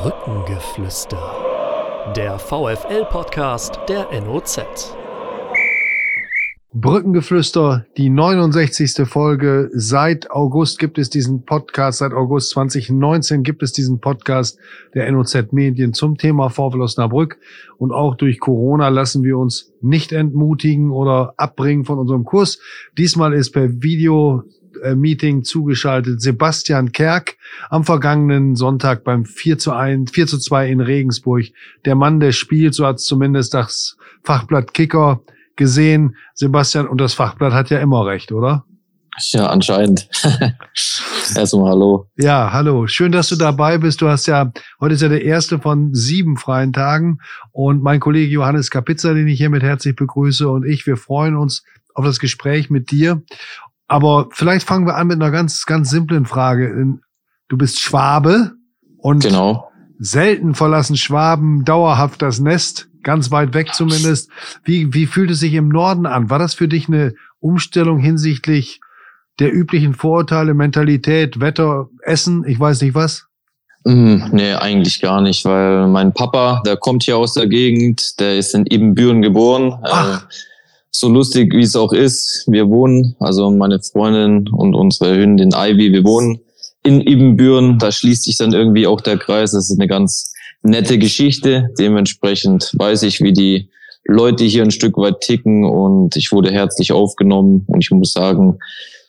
Brückengeflüster. Der VFL-Podcast der NOZ. Brückengeflüster, die 69. Folge. Seit August gibt es diesen Podcast, seit August 2019 gibt es diesen Podcast der NOZ Medien zum Thema VfL Osnabrück. Und auch durch Corona lassen wir uns nicht entmutigen oder abbringen von unserem Kurs. Diesmal ist per Video Meeting zugeschaltet Sebastian Kerk am vergangenen Sonntag beim 4 zu 1, 4 zu 2 in Regensburg. Der Mann, der spielt, so hat zumindest das Fachblatt Kicker gesehen. Sebastian, und das Fachblatt hat ja immer recht, oder? Ja, anscheinend. Erstmal hallo. Ja, hallo. Schön, dass du dabei bist. Du hast ja, heute ist ja der erste von sieben freien Tagen. Und mein Kollege Johannes Kapitzer, den ich hiermit herzlich begrüße, und ich, wir freuen uns auf das Gespräch mit dir. Aber vielleicht fangen wir an mit einer ganz, ganz simplen Frage. Du bist Schwabe und genau. selten verlassen Schwaben dauerhaft das Nest, ganz weit weg zumindest. Wie, wie fühlt es sich im Norden an? War das für dich eine Umstellung hinsichtlich der üblichen Vorurteile, Mentalität, Wetter, Essen, ich weiß nicht was? Mm, nee, eigentlich gar nicht, weil mein Papa, der kommt hier aus der Gegend, der ist in Ibbenbüren geboren. Ach. So lustig wie es auch ist, wir wohnen, also meine Freundin und unsere Hündin Ivy, wir wohnen in Ibbenbüren. Da schließt sich dann irgendwie auch der Kreis. Das ist eine ganz nette Geschichte. Dementsprechend weiß ich, wie die Leute hier ein Stück weit ticken und ich wurde herzlich aufgenommen und ich muss sagen,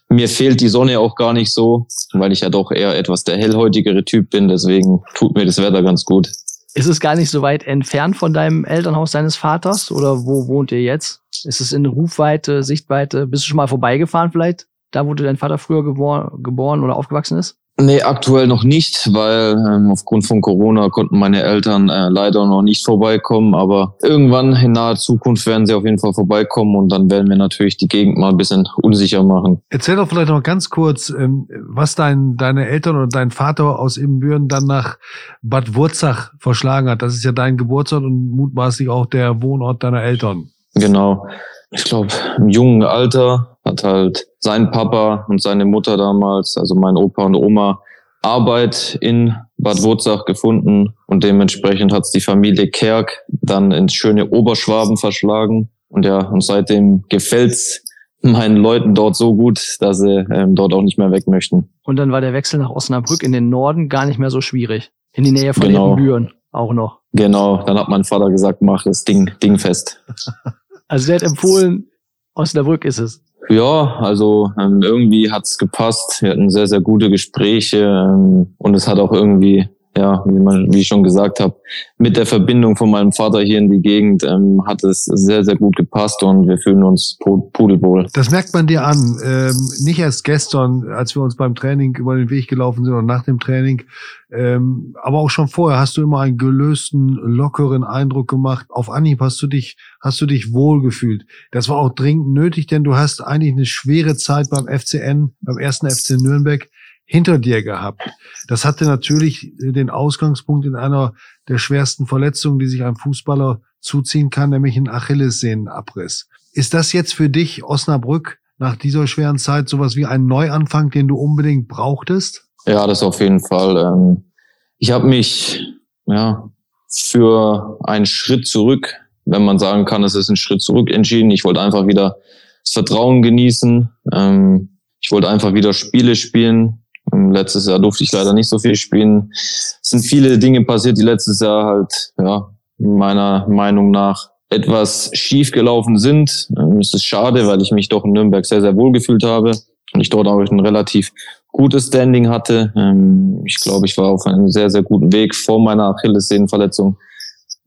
mir fehlt die Sonne auch gar nicht so, weil ich ja doch eher etwas der hellhäutigere Typ bin. Deswegen tut mir das Wetter ganz gut. Ist es gar nicht so weit entfernt von deinem Elternhaus deines Vaters oder wo wohnt ihr jetzt? Ist es in Rufweite, Sichtweite? Bist du schon mal vorbeigefahren vielleicht? Da, wo dein Vater früher gebor geboren oder aufgewachsen ist? Nee, aktuell noch nicht, weil ähm, aufgrund von Corona konnten meine Eltern äh, leider noch nicht vorbeikommen. Aber irgendwann in naher Zukunft werden sie auf jeden Fall vorbeikommen und dann werden wir natürlich die Gegend mal ein bisschen unsicher machen. Erzähl doch vielleicht noch ganz kurz, ähm, was dein, deine Eltern oder dein Vater aus Ibbenbüren dann nach Bad Wurzach verschlagen hat. Das ist ja dein Geburtsort und mutmaßlich auch der Wohnort deiner Eltern. Genau. Ich glaube, im jungen Alter hat halt sein Papa und seine Mutter damals, also mein Opa und Oma, Arbeit in Bad Wurzach gefunden und dementsprechend hat es die Familie Kerk dann ins schöne Oberschwaben verschlagen. Und ja, und seitdem gefällt's meinen Leuten dort so gut, dass sie ähm, dort auch nicht mehr weg möchten. Und dann war der Wechsel nach Osnabrück in den Norden gar nicht mehr so schwierig. In die Nähe von Genau. Ebenbüren auch noch. Genau, dann hat mein Vater gesagt, mach das Ding, Ding fest. Also der hat empfohlen, Osnabrück ist es. Ja, also ähm, irgendwie hat's gepasst. Wir hatten sehr, sehr gute Gespräche ähm, und es hat auch irgendwie, ja, wie, man, wie ich schon gesagt habe, mit der Verbindung von meinem Vater hier in die Gegend ähm, hat es sehr, sehr gut gepasst und wir fühlen uns pu- pudelwohl. Das merkt man dir an. Ähm, nicht erst gestern, als wir uns beim Training über den Weg gelaufen sind oder nach dem Training, ähm, aber auch schon vorher hast du immer einen gelösten, lockeren Eindruck gemacht. Auf Anhieb hast du dich, hast du dich wohlgefühlt. Das war auch dringend nötig, denn du hast eigentlich eine schwere Zeit beim FCN, beim ersten FC Nürnberg hinter dir gehabt. Das hatte natürlich den Ausgangspunkt in einer der schwersten Verletzungen, die sich ein Fußballer zuziehen kann, nämlich ein Achillessehnenabriss. Ist das jetzt für dich, Osnabrück, nach dieser schweren Zeit sowas wie ein Neuanfang, den du unbedingt brauchtest? Ja, das auf jeden Fall. Ähm, ich habe mich ja für einen Schritt zurück, wenn man sagen kann, es ist ein Schritt zurück entschieden. Ich wollte einfach wieder das Vertrauen genießen. Ähm, ich wollte einfach wieder Spiele spielen. Ähm, Letztes Jahr durfte ich leider nicht so viel spielen. Es sind viele Dinge passiert, die letztes Jahr halt, ja, meiner Meinung nach etwas schief gelaufen sind. Ähm, Es ist schade, weil ich mich doch in Nürnberg sehr, sehr wohl gefühlt habe und ich dort auch ein relativ gutes Standing hatte. Ähm, Ich glaube, ich war auf einem sehr, sehr guten Weg vor meiner Achillessehnenverletzung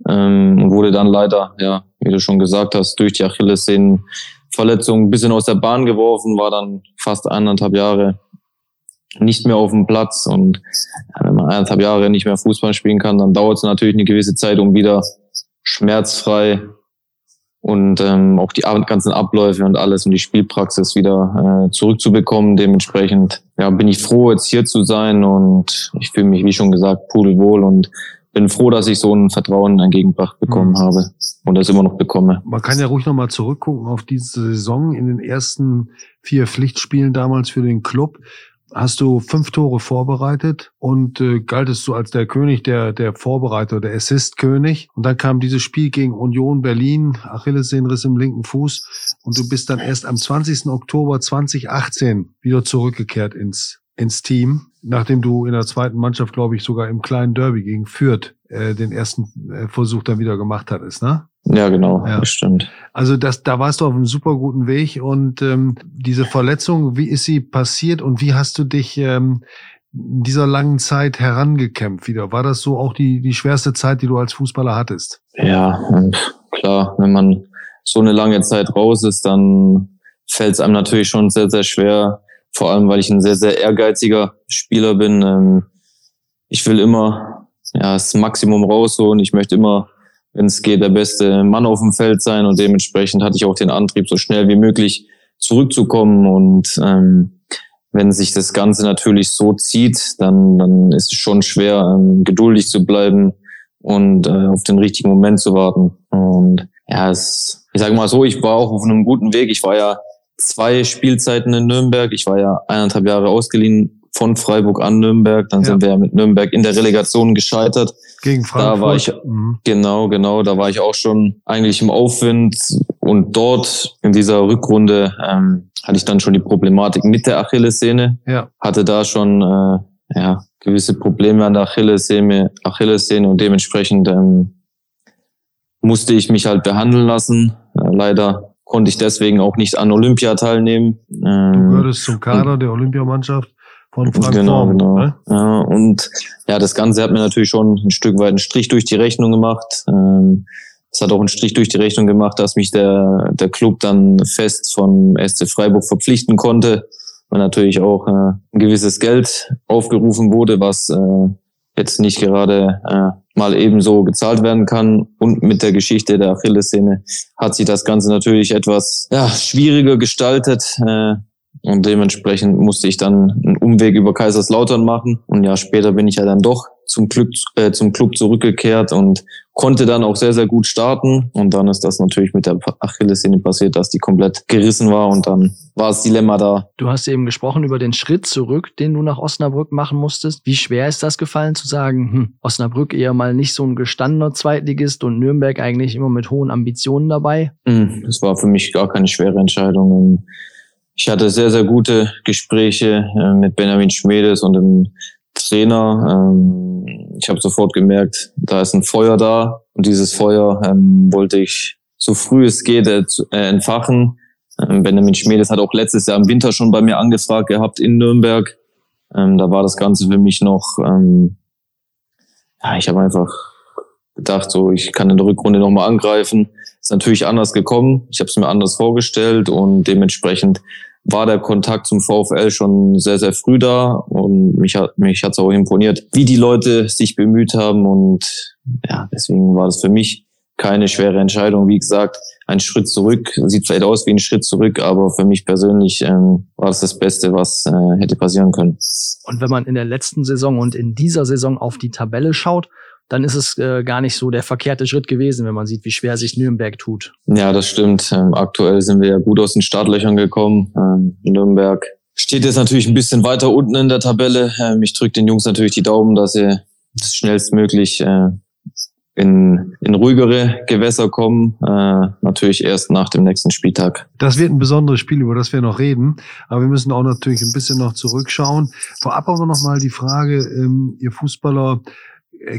und wurde dann leider, ja, wie du schon gesagt hast, durch die Achillessehnenverletzung ein bisschen aus der Bahn geworfen, war dann fast eineinhalb Jahre nicht mehr auf dem Platz und wenn man eineinhalb Jahre nicht mehr Fußball spielen kann, dann dauert es natürlich eine gewisse Zeit, um wieder schmerzfrei und ähm, auch die ganzen Abläufe und alles und die Spielpraxis wieder äh, zurückzubekommen. Dementsprechend ja, bin ich froh, jetzt hier zu sein und ich fühle mich, wie schon gesagt, pudelwohl und bin froh, dass ich so ein Vertrauen entgegengebracht bekommen Mhm. habe und das immer noch bekomme. Man kann ja ruhig nochmal zurückgucken auf diese Saison in den ersten vier Pflichtspielen damals für den Club. Hast du fünf Tore vorbereitet und äh, galtest du als der König, der, der Vorbereiter, der Assist-König. Und dann kam dieses Spiel gegen Union Berlin, Achillessehnenriss im linken Fuß. Und du bist dann erst am 20. Oktober 2018 wieder zurückgekehrt ins, ins Team, nachdem du in der zweiten Mannschaft, glaube ich, sogar im kleinen Derby gegen Fürth äh, den ersten äh, Versuch dann wieder gemacht hattest, ne? Ja, genau, ja. das stimmt. Also das, da warst du auf einem super guten Weg und ähm, diese Verletzung, wie ist sie passiert und wie hast du dich ähm, in dieser langen Zeit herangekämpft wieder? War das so auch die, die schwerste Zeit, die du als Fußballer hattest? Ja, klar, wenn man so eine lange Zeit raus ist, dann fällt es einem natürlich schon sehr, sehr schwer, vor allem weil ich ein sehr, sehr ehrgeiziger Spieler bin. Ähm, ich will immer ja, das Maximum rausholen, ich möchte immer wenn es geht, der beste Mann auf dem Feld sein und dementsprechend hatte ich auch den Antrieb, so schnell wie möglich zurückzukommen und ähm, wenn sich das Ganze natürlich so zieht, dann, dann ist es schon schwer, ähm, geduldig zu bleiben und äh, auf den richtigen Moment zu warten. Und ja, es, ich sage mal so, ich war auch auf einem guten Weg. Ich war ja zwei Spielzeiten in Nürnberg. Ich war ja eineinhalb Jahre ausgeliehen von Freiburg an Nürnberg. Dann ja. sind wir ja mit Nürnberg in der Relegation gescheitert. Gegen Frankfurt. Da war ich, mhm. genau, genau, da war ich auch schon eigentlich im Aufwind. Und dort in dieser Rückrunde ähm, hatte ich dann schon die Problematik mit der Achillessehne. Ja. Hatte da schon äh, ja, gewisse Probleme an der Achillessehne, Achillessehne und dementsprechend ähm, musste ich mich halt behandeln lassen. Äh, leider konnte ich deswegen auch nicht an Olympia teilnehmen. Ähm, du gehörst zum Kader der Olympiamannschaft von Frank Genau, genau. Ne? Ja, und ja, das Ganze hat mir natürlich schon ein Stück weit einen Strich durch die Rechnung gemacht. Ähm, es hat auch einen Strich durch die Rechnung gemacht, dass mich der, der Club dann fest von SC Freiburg verpflichten konnte, weil natürlich auch äh, ein gewisses Geld aufgerufen wurde, was äh, jetzt nicht gerade äh, mal ebenso gezahlt werden kann. Und mit der Geschichte der Achillessehne hat sich das Ganze natürlich etwas ja, schwieriger gestaltet. Äh, und dementsprechend musste ich dann einen Umweg über Kaiserslautern machen. Und ein Jahr später bin ich ja dann doch zum Glück äh, zum Club zurückgekehrt und konnte dann auch sehr, sehr gut starten. Und dann ist das natürlich mit der Achillessehne passiert, dass die komplett gerissen war und dann war das Dilemma da. Du hast eben gesprochen über den Schritt zurück, den du nach Osnabrück machen musstest. Wie schwer ist das gefallen zu sagen, hm, Osnabrück eher mal nicht so ein gestandener Zweitligist und Nürnberg eigentlich immer mit hohen Ambitionen dabei? Hm, das war für mich gar keine schwere Entscheidung ich hatte sehr, sehr gute Gespräche äh, mit Benjamin Schmedes und dem Trainer. Ähm, ich habe sofort gemerkt, da ist ein Feuer da und dieses Feuer ähm, wollte ich so früh es geht äh, entfachen. Ähm, Benjamin Schmedes hat auch letztes Jahr im Winter schon bei mir angefragt gehabt in Nürnberg. da war das Ganze für mich noch, ja, ich habe einfach gedacht, so ich kann in der Rückrunde nochmal angreifen. Ist natürlich anders gekommen. Ich habe es mir anders vorgestellt und dementsprechend war der Kontakt zum VfL schon sehr, sehr früh da und mich hat mich auch imponiert, wie die Leute sich bemüht haben und ja, deswegen war das für mich keine schwere Entscheidung. Wie gesagt, ein Schritt zurück, sieht vielleicht aus wie ein Schritt zurück, aber für mich persönlich ähm, war das das Beste, was äh, hätte passieren können. Und wenn man in der letzten Saison und in dieser Saison auf die Tabelle schaut, dann ist es äh, gar nicht so der verkehrte Schritt gewesen, wenn man sieht, wie schwer sich Nürnberg tut. Ja, das stimmt. Ähm, aktuell sind wir ja gut aus den Startlöchern gekommen. Ähm, Nürnberg steht jetzt natürlich ein bisschen weiter unten in der Tabelle. Ähm, ich drücke den Jungs natürlich die Daumen, dass sie das schnellstmöglich äh, in, in ruhigere Gewässer kommen. Äh, natürlich erst nach dem nächsten Spieltag. Das wird ein besonderes Spiel, über das wir noch reden. Aber wir müssen auch natürlich ein bisschen noch zurückschauen. Vorab aber noch mal die Frage, ähm, ihr Fußballer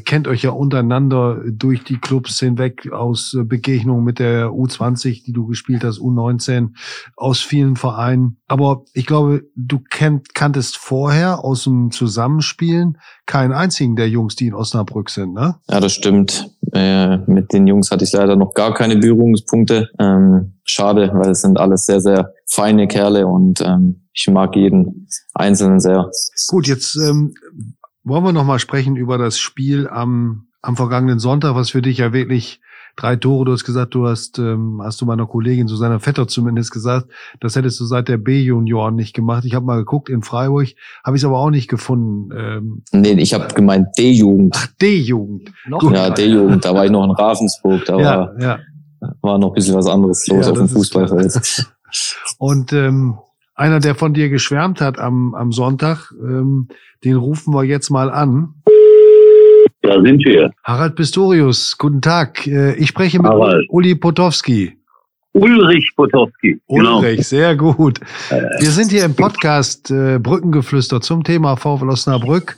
kennt euch ja untereinander durch die Clubs hinweg aus äh, Begegnungen mit der U20, die du gespielt hast, U19, aus vielen Vereinen. Aber ich glaube, du kennt, kanntest vorher aus dem Zusammenspielen keinen einzigen der Jungs, die in Osnabrück sind, ne? Ja, das stimmt. Äh, mit den Jungs hatte ich leider noch gar keine Berührungspunkte. Ähm, schade, weil es sind alles sehr, sehr feine Kerle und ähm, ich mag jeden Einzelnen sehr. Gut, jetzt ähm, wollen wir noch mal sprechen über das Spiel am, am vergangenen Sonntag, was für dich ja wirklich drei Tore, du hast gesagt, du hast, ähm, hast du meiner Kollegin Susanne Vetter zumindest gesagt, das hättest du seit der B-Junioren nicht gemacht. Ich habe mal geguckt in Freiburg, habe ich es aber auch nicht gefunden. Ähm, nee, ich habe gemeint D-Jugend. Ach, D-Jugend. Ja, D-Jugend, da war ich noch in Ravensburg, da ja, war, ja. war noch ein bisschen was anderes los ja, auf dem Fußballfeld. Und ähm, einer, der von dir geschwärmt hat am, am Sonntag, ähm, den rufen wir jetzt mal an. Da sind wir. Harald Pistorius, guten Tag. Äh, Ich spreche mit Harald. Uli Potowski. Ulrich Potowski. Genau. Ulrich, sehr gut. Wir sind hier im Podcast äh, Brückengeflüster zum Thema VfL Osnabrück.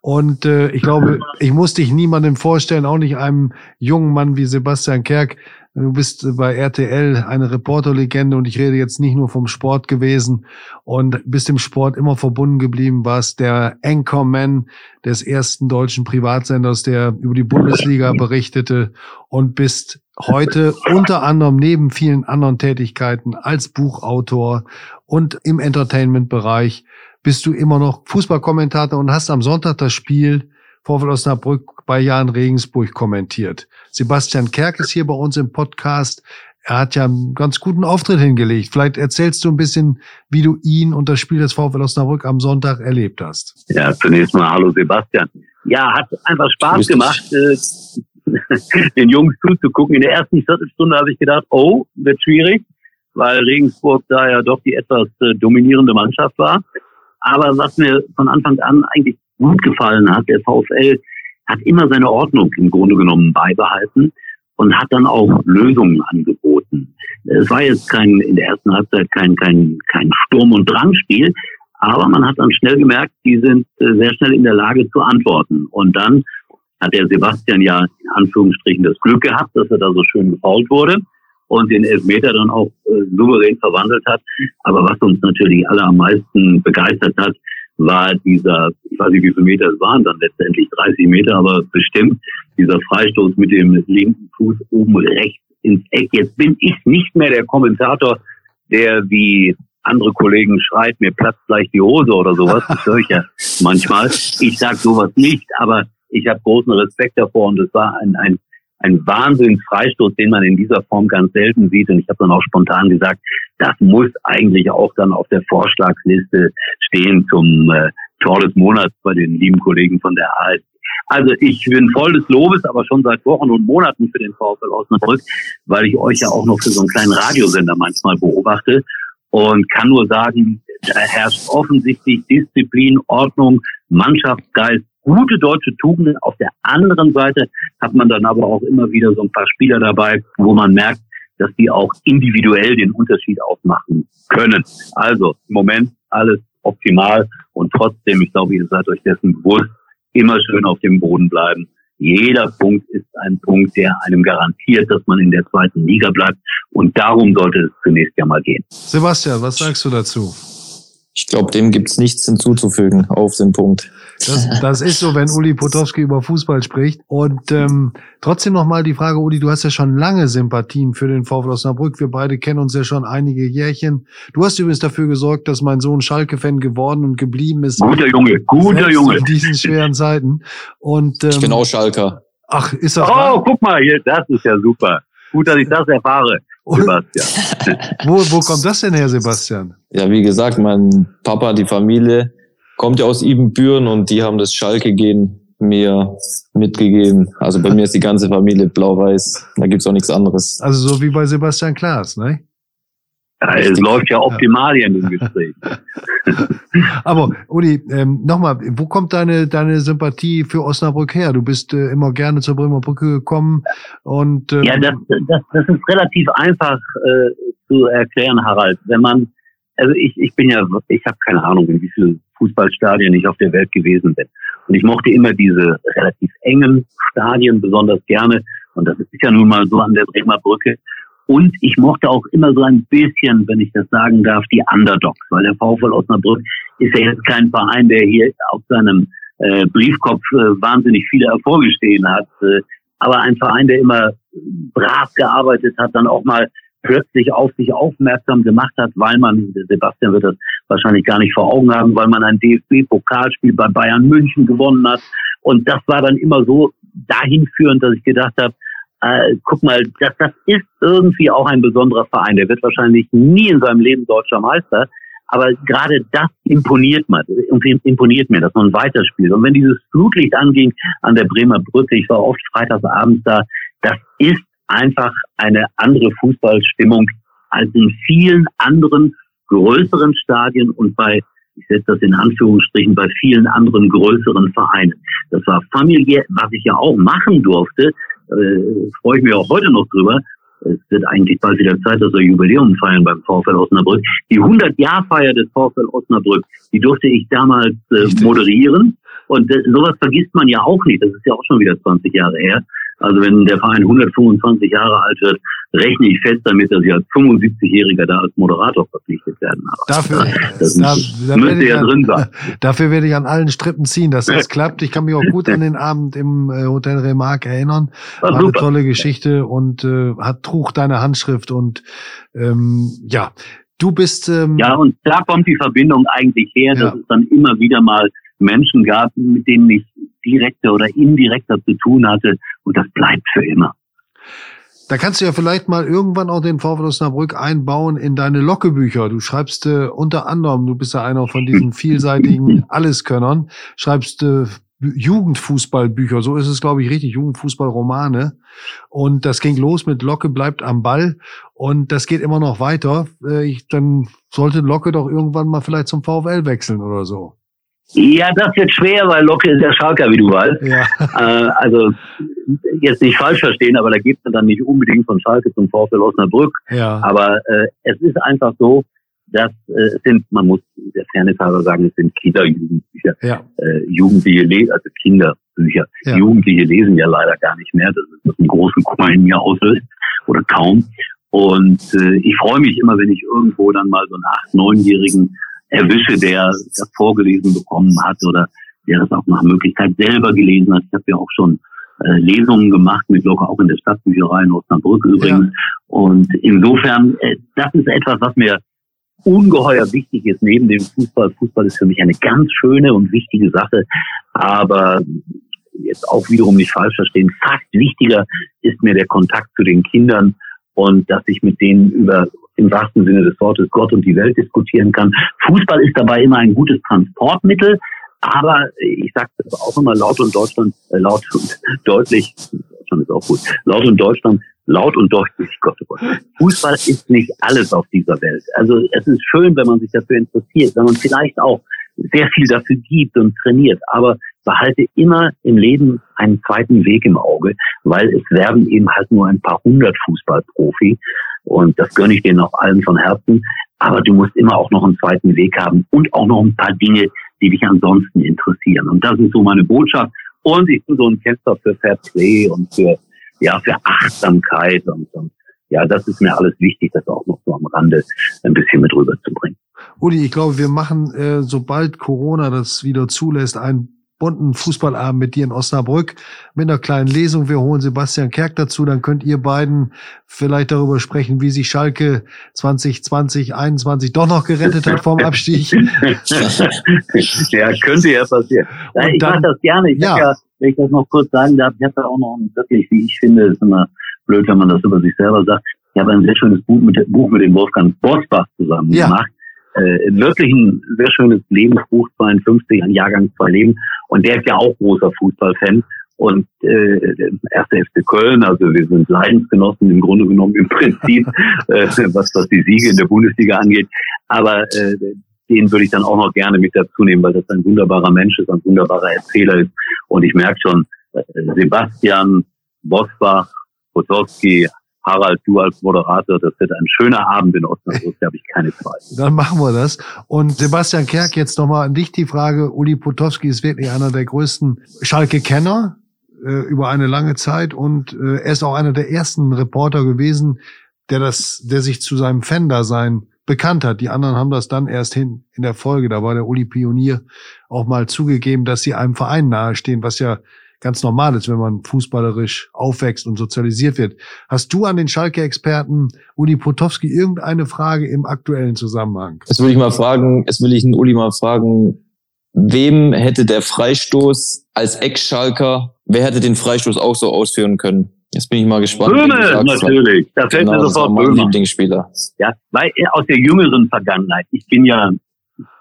Und äh, ich glaube, ich muss dich niemandem vorstellen, auch nicht einem jungen Mann wie Sebastian Kerk. Du bist bei RTL eine Reporterlegende und ich rede jetzt nicht nur vom Sport gewesen und bist im Sport immer verbunden geblieben, warst der Anchorman des ersten deutschen Privatsenders, der über die Bundesliga berichtete und bist heute unter anderem neben vielen anderen Tätigkeiten als Buchautor und im Entertainment-Bereich bist du immer noch Fußballkommentator und hast am Sonntag das Spiel VfL Osnabrück bei Jan Regensburg kommentiert. Sebastian Kerk ist hier bei uns im Podcast. Er hat ja einen ganz guten Auftritt hingelegt. Vielleicht erzählst du ein bisschen, wie du ihn und das Spiel des VfL Osnabrück am Sonntag erlebt hast. Ja, zunächst mal hallo Sebastian. Ja, hat einfach Spaß gemacht, äh, den Jungs zuzugucken. In der ersten Viertelstunde habe ich gedacht, oh, wird schwierig, weil Regensburg da ja doch die etwas äh, dominierende Mannschaft war. Aber was mir von Anfang an eigentlich gut gefallen hat, der VfL hat immer seine Ordnung im Grunde genommen beibehalten und hat dann auch Lösungen angeboten. Es war jetzt kein, in der ersten Halbzeit kein, kein, kein Sturm- und Drangspiel, aber man hat dann schnell gemerkt, die sind äh, sehr schnell in der Lage zu antworten. Und dann hat der Sebastian ja in Anführungsstrichen das Glück gehabt, dass er da so schön gefault wurde und den Elfmeter dann auch äh, souverän verwandelt hat. Aber was uns natürlich alle am meisten begeistert hat, war dieser, ich weiß nicht, wie viele Meter es waren, dann letztendlich 30 Meter, aber bestimmt dieser Freistoß mit dem linken Fuß oben rechts ins Eck. Jetzt bin ich nicht mehr der Kommentator, der wie andere Kollegen schreit, mir platzt gleich die Hose oder sowas. Das höre ich ja manchmal. Ich sage sowas nicht, aber ich habe großen Respekt davor und es war ein, ein, ein Wahnsinnsfreistoß, den man in dieser Form ganz selten sieht. Und ich habe dann auch spontan gesagt, das muss eigentlich auch dann auf der Vorschlagsliste stehen zum äh, Tor des Monats bei den lieben Kollegen von der ARD. Also ich bin voll des Lobes, aber schon seit Wochen und Monaten für den VfL Osnabrück, weil ich euch ja auch noch für so einen kleinen Radiosender manchmal beobachte und kann nur sagen, da herrscht offensichtlich Disziplin, Ordnung, Mannschaftsgeist, gute deutsche Tugenden. Auf der anderen Seite hat man dann aber auch immer wieder so ein paar Spieler dabei, wo man merkt, dass die auch individuell den Unterschied ausmachen können. Also im Moment alles optimal und trotzdem, ich glaube, ihr seid euch dessen bewusst, immer schön auf dem Boden bleiben. Jeder Punkt ist ein Punkt, der einem garantiert, dass man in der zweiten Liga bleibt. Und darum sollte es zunächst ja mal gehen. Sebastian, was sagst du dazu? Ich glaube, dem gibt's nichts hinzuzufügen auf den Punkt. Das, das ist so, wenn Uli Potowski über Fußball spricht. Und ähm, trotzdem nochmal die Frage, Uli, du hast ja schon lange Sympathien für den VfL Osnabrück. Wir beide kennen uns ja schon einige Jährchen. Du hast übrigens dafür gesorgt, dass mein Sohn Schalke-Fan geworden und geblieben ist. Guter Junge, guter Junge. In diesen schweren Zeiten. Und ähm, Ich bin auch Schalker. ach, ist das Oh, wahr? guck mal hier, das ist ja super. Gut, dass ich das erfahre, Sebastian. Wo, wo kommt das denn her, Sebastian? Ja, wie gesagt, mein Papa, die Familie kommt ja aus Ibbenbüren und die haben das Schalke-Gen mir mitgegeben. Also bei mir ist die ganze Familie blau-weiß. Da gibt's auch nichts anderes. Also so wie bei Sebastian Klaas, ne? Ja, es läuft ja optimal hier in dem Gespräch. Aber Uli, ähm, nochmal, wo kommt deine deine Sympathie für Osnabrück her? Du bist äh, immer gerne zur Bremer Brücke gekommen und ähm, Ja, das, das, das ist relativ einfach äh, zu erklären, Harald. Wenn man, also ich, ich bin ja, ich habe keine Ahnung, in wie vielen Fußballstadien ich auf der Welt gewesen bin. Und ich mochte immer diese relativ engen Stadien besonders gerne. Und das ist ja nun mal so an der Bremer Brücke. Und ich mochte auch immer so ein bisschen, wenn ich das sagen darf, die Underdogs, weil der VfL Osnabrück ist ja jetzt kein Verein, der hier auf seinem äh, Briefkopf äh, wahnsinnig viele Erfolge stehen hat, äh, aber ein Verein, der immer brav gearbeitet hat, dann auch mal plötzlich auf sich aufmerksam gemacht hat, weil man, Sebastian wird das wahrscheinlich gar nicht vor Augen haben, weil man ein DFB-Pokalspiel bei Bayern München gewonnen hat. Und das war dann immer so dahin führend, dass ich gedacht habe, äh, guck mal, das, das ist irgendwie auch ein besonderer Verein. Der wird wahrscheinlich nie in seinem Leben deutscher Meister. Aber gerade das imponiert mir, imponiert mir, dass man weiterspielt. Und wenn dieses Flutlicht anging an der Bremer Brücke, ich war oft freitagsabends da, das ist einfach eine andere Fußballstimmung als in vielen anderen größeren Stadien und bei, ich setze das in Anführungsstrichen, bei vielen anderen größeren Vereinen. Das war familiär, was ich ja auch machen durfte, äh, freue ich mich auch heute noch drüber. Es wird eigentlich bald wieder Zeit, dass wir Jubiläum feiern beim VfL Osnabrück. Die 100-Jahr-Feier des VfL Osnabrück, die durfte ich damals äh, moderieren. Und äh, sowas vergisst man ja auch nicht. Das ist ja auch schon wieder 20 Jahre her. Also wenn der Verein 125 Jahre alt wird, rechne ich fest damit, dass ich als 75-Jähriger da als Moderator verpflichtet werden. Aber dafür das da, da müsste ja an, drin sein. Dafür werde ich an allen Strippen ziehen, dass das klappt. Ich kann mich auch gut an den Abend im äh, Hotel Remarque erinnern. War, War eine tolle Geschichte und äh, hat trug deine Handschrift und ähm, ja, du bist ähm, ja und da kommt die Verbindung eigentlich her, ja. dass es dann immer wieder mal Menschen gab, mit denen ich direkter oder indirekter zu tun hatte und das bleibt für immer. Da kannst du ja vielleicht mal irgendwann auch den VfL Osnabrück einbauen in deine Lockebücher. Du schreibst äh, unter anderem, du bist ja einer von diesen vielseitigen Alleskönnern, schreibst äh, Jugendfußballbücher, so ist es, glaube ich, richtig, Jugendfußballromane. Und das ging los mit Locke bleibt am Ball und das geht immer noch weiter. Äh, ich, dann sollte Locke doch irgendwann mal vielleicht zum VfL wechseln oder so. Ja, das wird schwer, weil Locke ist ja Schalker, wie du weißt. Ja. Äh, also jetzt nicht falsch verstehen, aber da geht es dann nicht unbedingt von Schalke zum VfL Osnabrück. Ja. Aber äh, es ist einfach so, dass äh, es sind, man muss der Fairness halber sagen, es sind Kinderjugendbücher. Ja. Äh, Jugendliche lesen, also Kinderbücher. Ja. Jugendliche lesen ja leider gar nicht mehr. Das ist einen großen Kummer in mir auslöst. Oder kaum. Und äh, ich freue mich immer, wenn ich irgendwo dann mal so einen acht-, neunjährigen erwische, der das vorgelesen bekommen hat oder der das auch nach Möglichkeit selber gelesen hat. Ich habe ja auch schon äh, Lesungen gemacht mit Locker, auch in der Stadtbücherei in Osnabrück übrigens. Ja. Und insofern, äh, das ist etwas, was mir ungeheuer wichtig ist neben dem Fußball. Fußball ist für mich eine ganz schöne und wichtige Sache, aber jetzt auch wiederum nicht falsch verstehen. Fast wichtiger ist mir der Kontakt zu den Kindern und dass ich mit denen über im wahrsten Sinne des Wortes Gott und die Welt diskutieren kann. Fußball ist dabei immer ein gutes Transportmittel, aber ich sage das auch immer laut und Deutschland, äh, laut und deutlich, Deutschland ist auch gut, laut und Deutschland, laut und deutlich, Gott, oh Gott. Fußball ist nicht alles auf dieser Welt. Also es ist schön, wenn man sich dafür interessiert, wenn man vielleicht auch sehr viel dafür gibt und trainiert, aber behalte immer im Leben einen zweiten Weg im Auge, weil es werden eben halt nur ein paar hundert Fußballprofi und das gönne ich denen auch allen von Herzen. Aber du musst immer auch noch einen zweiten Weg haben und auch noch ein paar Dinge, die dich ansonsten interessieren. Und das ist so meine Botschaft. Und ich bin so ein Kämpfer für Fair Play und für, ja, für Achtsamkeit und, und ja, das ist mir alles wichtig, das auch noch so am Rande ein bisschen mit rüberzubringen. Uli, ich glaube, wir machen, äh, sobald Corona das wieder zulässt, ein bunten Fußballabend mit dir in Osnabrück mit einer kleinen Lesung. Wir holen Sebastian Kerk dazu, dann könnt ihr beiden vielleicht darüber sprechen, wie sich Schalke 2020, 21 doch noch gerettet hat vom Abstieg. ja, könnte ja passieren. Ja, ich mache das gerne. Ich ja. ja, wenn ich das noch kurz sagen darf, ich habe da auch noch ein wirklich, wie ich finde, ist immer blöd, wenn man das über sich selber sagt. Ich habe ein sehr schönes Buch mit, Buch mit dem Wolfgang Borsbach zusammen ja. gemacht äh, wirklich ein sehr schönes Lebensbuch, 52, ein Jahrgang zwei Leben. Und der ist ja auch großer Fußballfan. Und äh, erste FC Köln, also wir sind Leidensgenossen im Grunde genommen im Prinzip, äh, was, was die Siege in der Bundesliga angeht. Aber äh, den würde ich dann auch noch gerne mit dazu nehmen, weil das ein wunderbarer Mensch ist, ein wunderbarer Erzähler ist. Und ich merke schon, äh, Sebastian, Bosbach, Potowski, Harald, du als Moderator, das wird ein schöner Abend in Osnabrück, da habe ich keine Zweifel. Dann machen wir das. Und Sebastian Kerk, jetzt nochmal an dich die Frage. Uli Potowski ist wirklich einer der größten Schalke-Kenner äh, über eine lange Zeit und äh, er ist auch einer der ersten Reporter gewesen, der das, der sich zu seinem Fan-Dasein bekannt hat. Die anderen haben das dann erst hin in der Folge. Da war der Uli Pionier auch mal zugegeben, dass sie einem Verein nahestehen, was ja ganz normal ist, wenn man fußballerisch aufwächst und sozialisiert wird. Hast du an den Schalke-Experten Uli Potowski irgendeine Frage im aktuellen Zusammenhang? Jetzt will ich mal fragen, jetzt will ich den Uli mal fragen, wem hätte der Freistoß als Ex-Schalker, wer hätte den Freistoß auch so ausführen können? Jetzt bin ich mal gespannt. Böhme, natürlich. Da fällt genau, mir sofort mein Böhme. Lieblingsspieler. Ja, weil aus der jüngeren Vergangenheit. Ich bin ja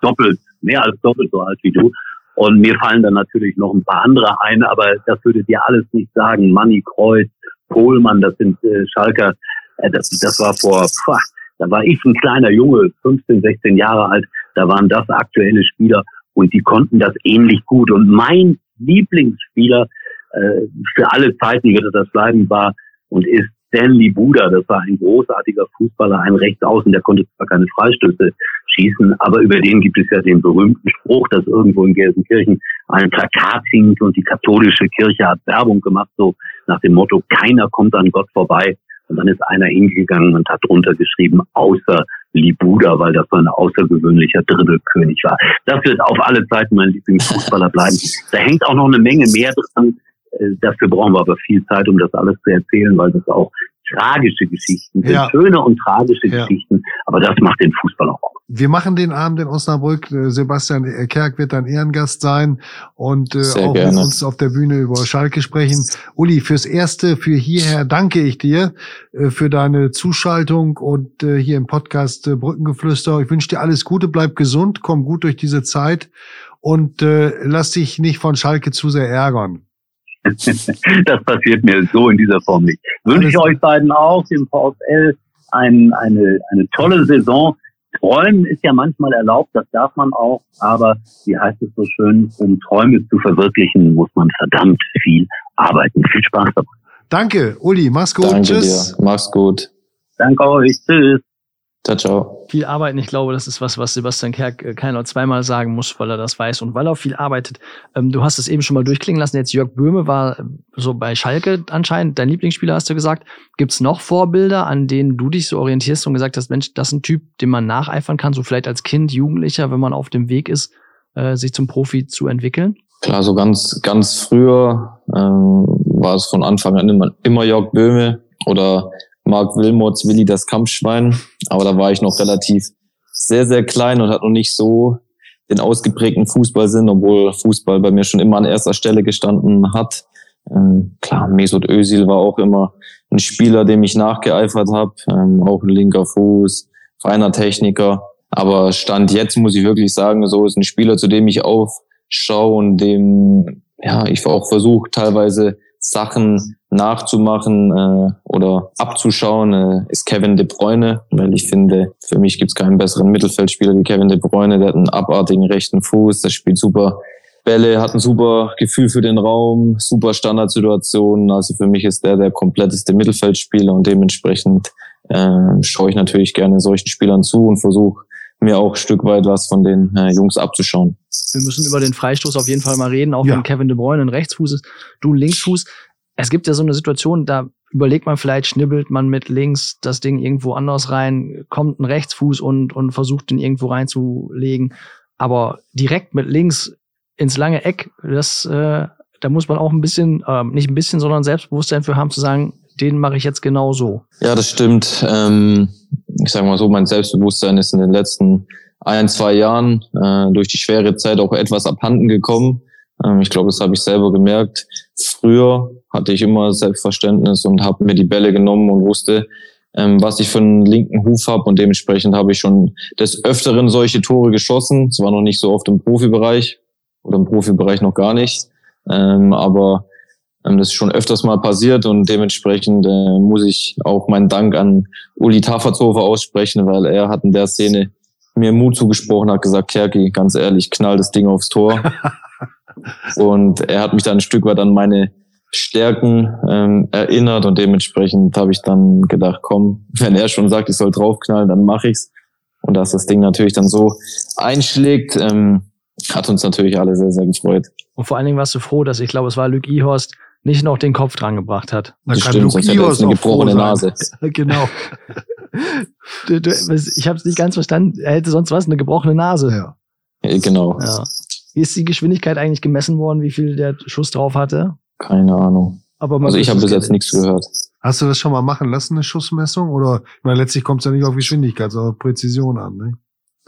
doppelt, mehr als doppelt so alt wie du. Und mir fallen dann natürlich noch ein paar andere ein, aber das würde dir alles nicht sagen. Manni Kreuz, Pohlmann, das sind äh, Schalker. Äh, das, das war vor, pff, Da war ich ein kleiner Junge, 15, 16 Jahre alt. Da waren das aktuelle Spieler und die konnten das ähnlich gut. Und mein Lieblingsspieler äh, für alle Zeiten wird er das bleiben, war und ist Stanley Buda, das war ein großartiger Fußballer, ein Rechtsaußen, der konnte zwar keine Freistöße schießen, aber über den gibt es ja den berühmten Spruch, dass irgendwo in Gelsenkirchen ein Plakat hing und die katholische Kirche hat Werbung gemacht, so nach dem Motto, keiner kommt an Gott vorbei. Und dann ist einer hingegangen und hat drunter geschrieben, außer Libuda, weil das so ein außergewöhnlicher Dribbelkönig war. Das wird auf alle Zeiten mein Lieblingsfußballer bleiben. Da hängt auch noch eine Menge mehr dran. Äh, dafür brauchen wir aber viel Zeit, um das alles zu erzählen, weil das auch tragische Geschichten sind. Ja. Schöne und tragische ja. Geschichten. Aber das macht den Fußball auch aus. Wir machen den Abend in Osnabrück. Äh, Sebastian Kerk wird ein Ehrengast sein und äh, auch gerne. mit uns auf der Bühne über Schalke sprechen. Uli, fürs Erste, für hierher danke ich dir äh, für deine Zuschaltung und äh, hier im Podcast äh, Brückengeflüster. Ich wünsche dir alles Gute, bleib gesund, komm gut durch diese Zeit und äh, lass dich nicht von Schalke zu sehr ärgern. das passiert mir so in dieser Form nicht. Wünsche ich euch beiden auch, dem VfL, ein, eine, eine tolle Saison. Träumen ist ja manchmal erlaubt, das darf man auch, aber wie heißt es so schön, um Träume zu verwirklichen, muss man verdammt viel arbeiten. Viel Spaß dabei. Danke, Uli, mach's gut. Danke Tschüss. Dir. Mach's gut. Danke euch. Tschüss. Ciao, ciao. Viel arbeiten, ich glaube, das ist was, was Sebastian Kerk äh, keiner zweimal sagen muss, weil er das weiß und weil er viel arbeitet. Ähm, du hast es eben schon mal durchklingen lassen. Jetzt Jörg Böhme war äh, so bei Schalke anscheinend dein Lieblingsspieler, hast du gesagt. Gibt's noch Vorbilder, an denen du dich so orientierst und gesagt hast, Mensch, das ist ein Typ, dem man nacheifern kann, so vielleicht als Kind, Jugendlicher, wenn man auf dem Weg ist, äh, sich zum Profi zu entwickeln? Klar, so ganz, ganz früher ähm, war es von Anfang an immer, immer Jörg Böhme oder Mark Wilmots Willi das Kampfschwein. Aber da war ich noch relativ sehr, sehr klein und hat noch nicht so den ausgeprägten Fußballsinn, obwohl Fußball bei mir schon immer an erster Stelle gestanden hat. Ähm, klar, Mesut Özil war auch immer ein Spieler, dem ich nachgeeifert habe, ähm, auch ein linker Fuß, feiner Techniker. Aber Stand jetzt muss ich wirklich sagen, so ist ein Spieler, zu dem ich aufschaue und dem ja ich auch versuche teilweise Sachen nachzumachen äh, oder abzuschauen, äh, ist Kevin De Bruyne, weil ich finde, für mich gibt es keinen besseren Mittelfeldspieler wie Kevin De Bruyne. Der hat einen abartigen rechten Fuß, der spielt super Bälle, hat ein super Gefühl für den Raum, super Standardsituationen. Also für mich ist der der kompletteste Mittelfeldspieler und dementsprechend äh, schaue ich natürlich gerne solchen Spielern zu und versuche mir auch ein Stück weit was von den äh, Jungs abzuschauen. Wir müssen über den Freistoß auf jeden Fall mal reden, auch ja. wenn Kevin De Bruyne ein Rechtsfuß ist, du ein Linksfuß es gibt ja so eine Situation, da überlegt man vielleicht, schnibbelt man mit links das Ding irgendwo anders rein, kommt ein Rechtsfuß und, und versucht den irgendwo reinzulegen. Aber direkt mit links ins lange Eck, das, äh, da muss man auch ein bisschen, äh, nicht ein bisschen, sondern Selbstbewusstsein für haben zu sagen, den mache ich jetzt genau so. Ja, das stimmt. Ähm, ich sage mal so, mein Selbstbewusstsein ist in den letzten ein, zwei Jahren äh, durch die schwere Zeit auch etwas abhanden gekommen. Ähm, ich glaube, das habe ich selber gemerkt. Früher hatte ich immer Selbstverständnis und habe mir die Bälle genommen und wusste, ähm, was ich für einen linken Huf habe und dementsprechend habe ich schon des Öfteren solche Tore geschossen. Zwar noch nicht so oft im Profibereich oder im Profibereich noch gar nicht, ähm, aber ähm, das ist schon öfters mal passiert und dementsprechend äh, muss ich auch meinen Dank an Uli Tafertshofer aussprechen, weil er hat in der Szene mir Mut zugesprochen, hat gesagt, Kerki, ganz ehrlich, knall das Ding aufs Tor. und er hat mich dann ein Stück weit an meine Stärken ähm, erinnert und dementsprechend habe ich dann gedacht, komm, wenn er schon sagt, ich soll draufknallen, dann mache ich's. Und dass das Ding natürlich dann so einschlägt, ähm, hat uns natürlich alle sehr, sehr gefreut. Und vor allen Dingen warst du froh, dass ich glaube, es war Luke Ihorst, nicht noch den Kopf dran gebracht hat. Das kann stimmt, Luke Ihorst eine gebrochene Nase. genau. du, du, ich habe es nicht ganz verstanden. Er hätte sonst was, eine gebrochene Nase. Ja. Genau. Ja. Wie ist die Geschwindigkeit eigentlich gemessen worden, wie viel der Schuss drauf hatte? Keine Ahnung. Aber also ich habe bis jetzt nichts gehört. Hast du das schon mal machen lassen, eine Schussmessung? Oder ich meine, letztlich kommt es ja nicht auf Geschwindigkeit, sondern auf Präzision an, ne?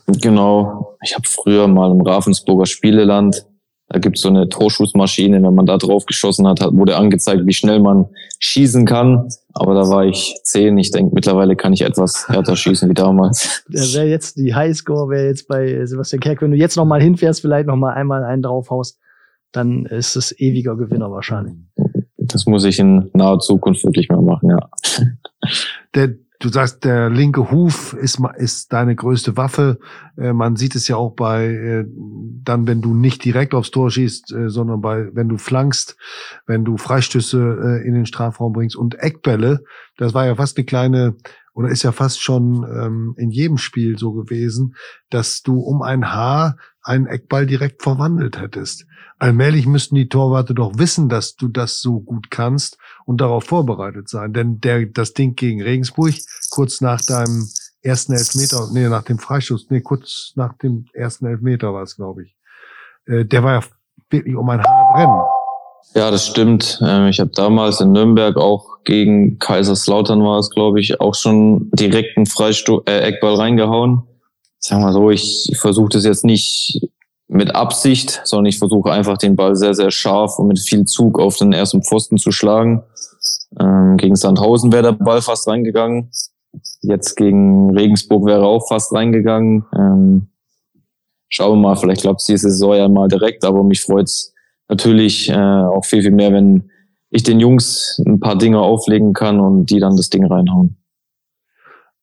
Genau. Ich habe früher mal im Ravensburger Spieleland da gibt's so eine Torschussmaschine, wenn man da drauf geschossen hat, wurde angezeigt, wie schnell man schießen kann. Aber da war ich zehn. Ich denke, mittlerweile kann ich etwas härter schießen wie damals. Der wäre jetzt die Highscore, wäre jetzt bei Sebastian Kerk. Wenn du jetzt noch mal hinfährst, vielleicht noch mal einmal einen draufhaust, dann ist es ewiger Gewinner wahrscheinlich. Das muss ich in naher Zukunft wirklich mal machen, ja. Der du sagst, der linke Huf ist, ist deine größte Waffe. Äh, man sieht es ja auch bei, äh, dann, wenn du nicht direkt aufs Tor schießt, äh, sondern bei, wenn du flankst, wenn du Freistöße äh, in den Strafraum bringst und Eckbälle. Das war ja fast eine kleine, oder ist ja fast schon ähm, in jedem Spiel so gewesen, dass du um ein Haar einen Eckball direkt verwandelt hättest. Allmählich müssten die Torwarte doch wissen, dass du das so gut kannst und darauf vorbereitet sein. Denn der, das Ding gegen Regensburg, kurz nach deinem ersten Elfmeter, nee, nach dem Freistoß, nee, kurz nach dem ersten Elfmeter war es, glaube ich. Äh, der war ja wirklich um ein Haar brennen. Ja, das stimmt. Ähm, ich habe damals in Nürnberg auch gegen Kaiserslautern war es, glaube ich, auch schon direkt einen Freistoß, äh, Eckball reingehauen. Sagen wir so, ich, ich versuche das jetzt nicht mit Absicht, sondern ich versuche einfach den Ball sehr, sehr scharf und mit viel Zug auf den ersten Pfosten zu schlagen. Ähm, gegen Sandhausen wäre der Ball fast reingegangen. Jetzt gegen Regensburg wäre er auch fast reingegangen. Ähm, schauen wir mal, vielleicht klappt es diese Saison ja mal direkt, aber mich freut's natürlich äh, auch viel, viel mehr, wenn ich den Jungs ein paar Dinge auflegen kann und die dann das Ding reinhauen.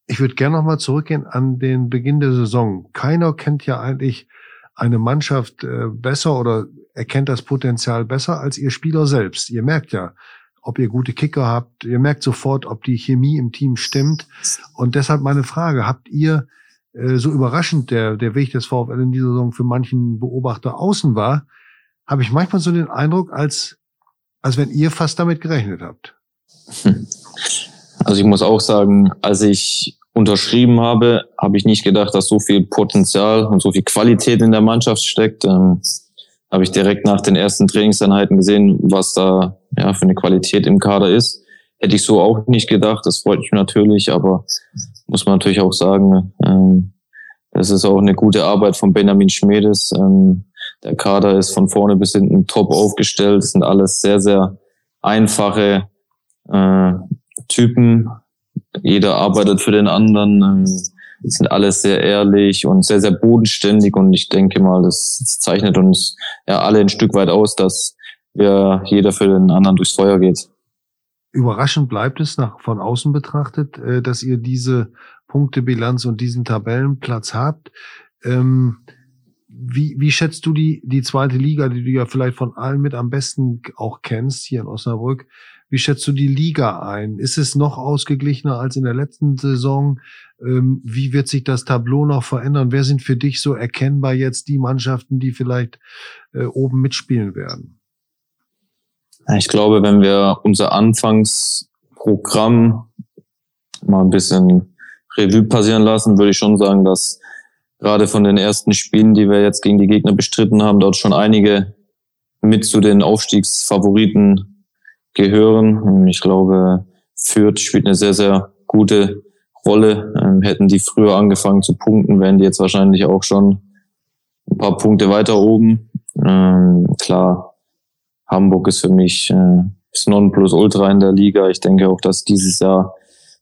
Ich würde gerne nochmal zurückgehen an den Beginn der Saison. Keiner kennt ja eigentlich eine Mannschaft äh, besser oder erkennt das Potenzial besser als ihr Spieler selbst. Ihr merkt ja, ob ihr gute Kicker habt. Ihr merkt sofort, ob die Chemie im Team stimmt. Und deshalb meine Frage, habt ihr äh, so überraschend der, der Weg des VfL in dieser Saison für manchen Beobachter außen war, habe ich manchmal so den Eindruck, als, als wenn ihr fast damit gerechnet habt. Also ich muss auch sagen, als ich unterschrieben habe, habe ich nicht gedacht, dass so viel Potenzial und so viel Qualität in der Mannschaft steckt. Ähm, habe ich direkt nach den ersten Trainingseinheiten gesehen, was da ja für eine Qualität im Kader ist. Hätte ich so auch nicht gedacht. Das freut mich natürlich, aber muss man natürlich auch sagen, ähm, das ist auch eine gute Arbeit von Benjamin Schmedes. Ähm, der Kader ist von vorne bis hinten top aufgestellt. Das sind alles sehr, sehr einfache äh, Typen, jeder arbeitet für den anderen. Ähm, sind alles sehr ehrlich und sehr, sehr bodenständig. Und ich denke mal, das zeichnet uns ja alle ein Stück weit aus, dass wir jeder für den anderen durchs Feuer geht. Überraschend bleibt es nach, von außen betrachtet, äh, dass ihr diese Punktebilanz und diesen Tabellenplatz habt. Ähm, wie, wie schätzt du die, die zweite Liga, die du ja vielleicht von allen mit am besten auch kennst, hier in Osnabrück? Wie schätzt du die Liga ein? Ist es noch ausgeglichener als in der letzten Saison? Ähm, wie wird sich das Tableau noch verändern? Wer sind für dich so erkennbar jetzt die Mannschaften, die vielleicht äh, oben mitspielen werden? Ich glaube, wenn wir unser Anfangsprogramm mal ein bisschen Revue passieren lassen, würde ich schon sagen, dass gerade von den ersten Spielen, die wir jetzt gegen die Gegner bestritten haben, dort schon einige mit zu den Aufstiegsfavoriten gehören. Ich glaube, Fürth spielt eine sehr, sehr gute Rolle. Ähm, hätten die früher angefangen zu punkten, wären die jetzt wahrscheinlich auch schon ein paar Punkte weiter oben. Ähm, klar, Hamburg ist für mich äh, das Nonplusultra in der Liga. Ich denke auch, dass dieses Jahr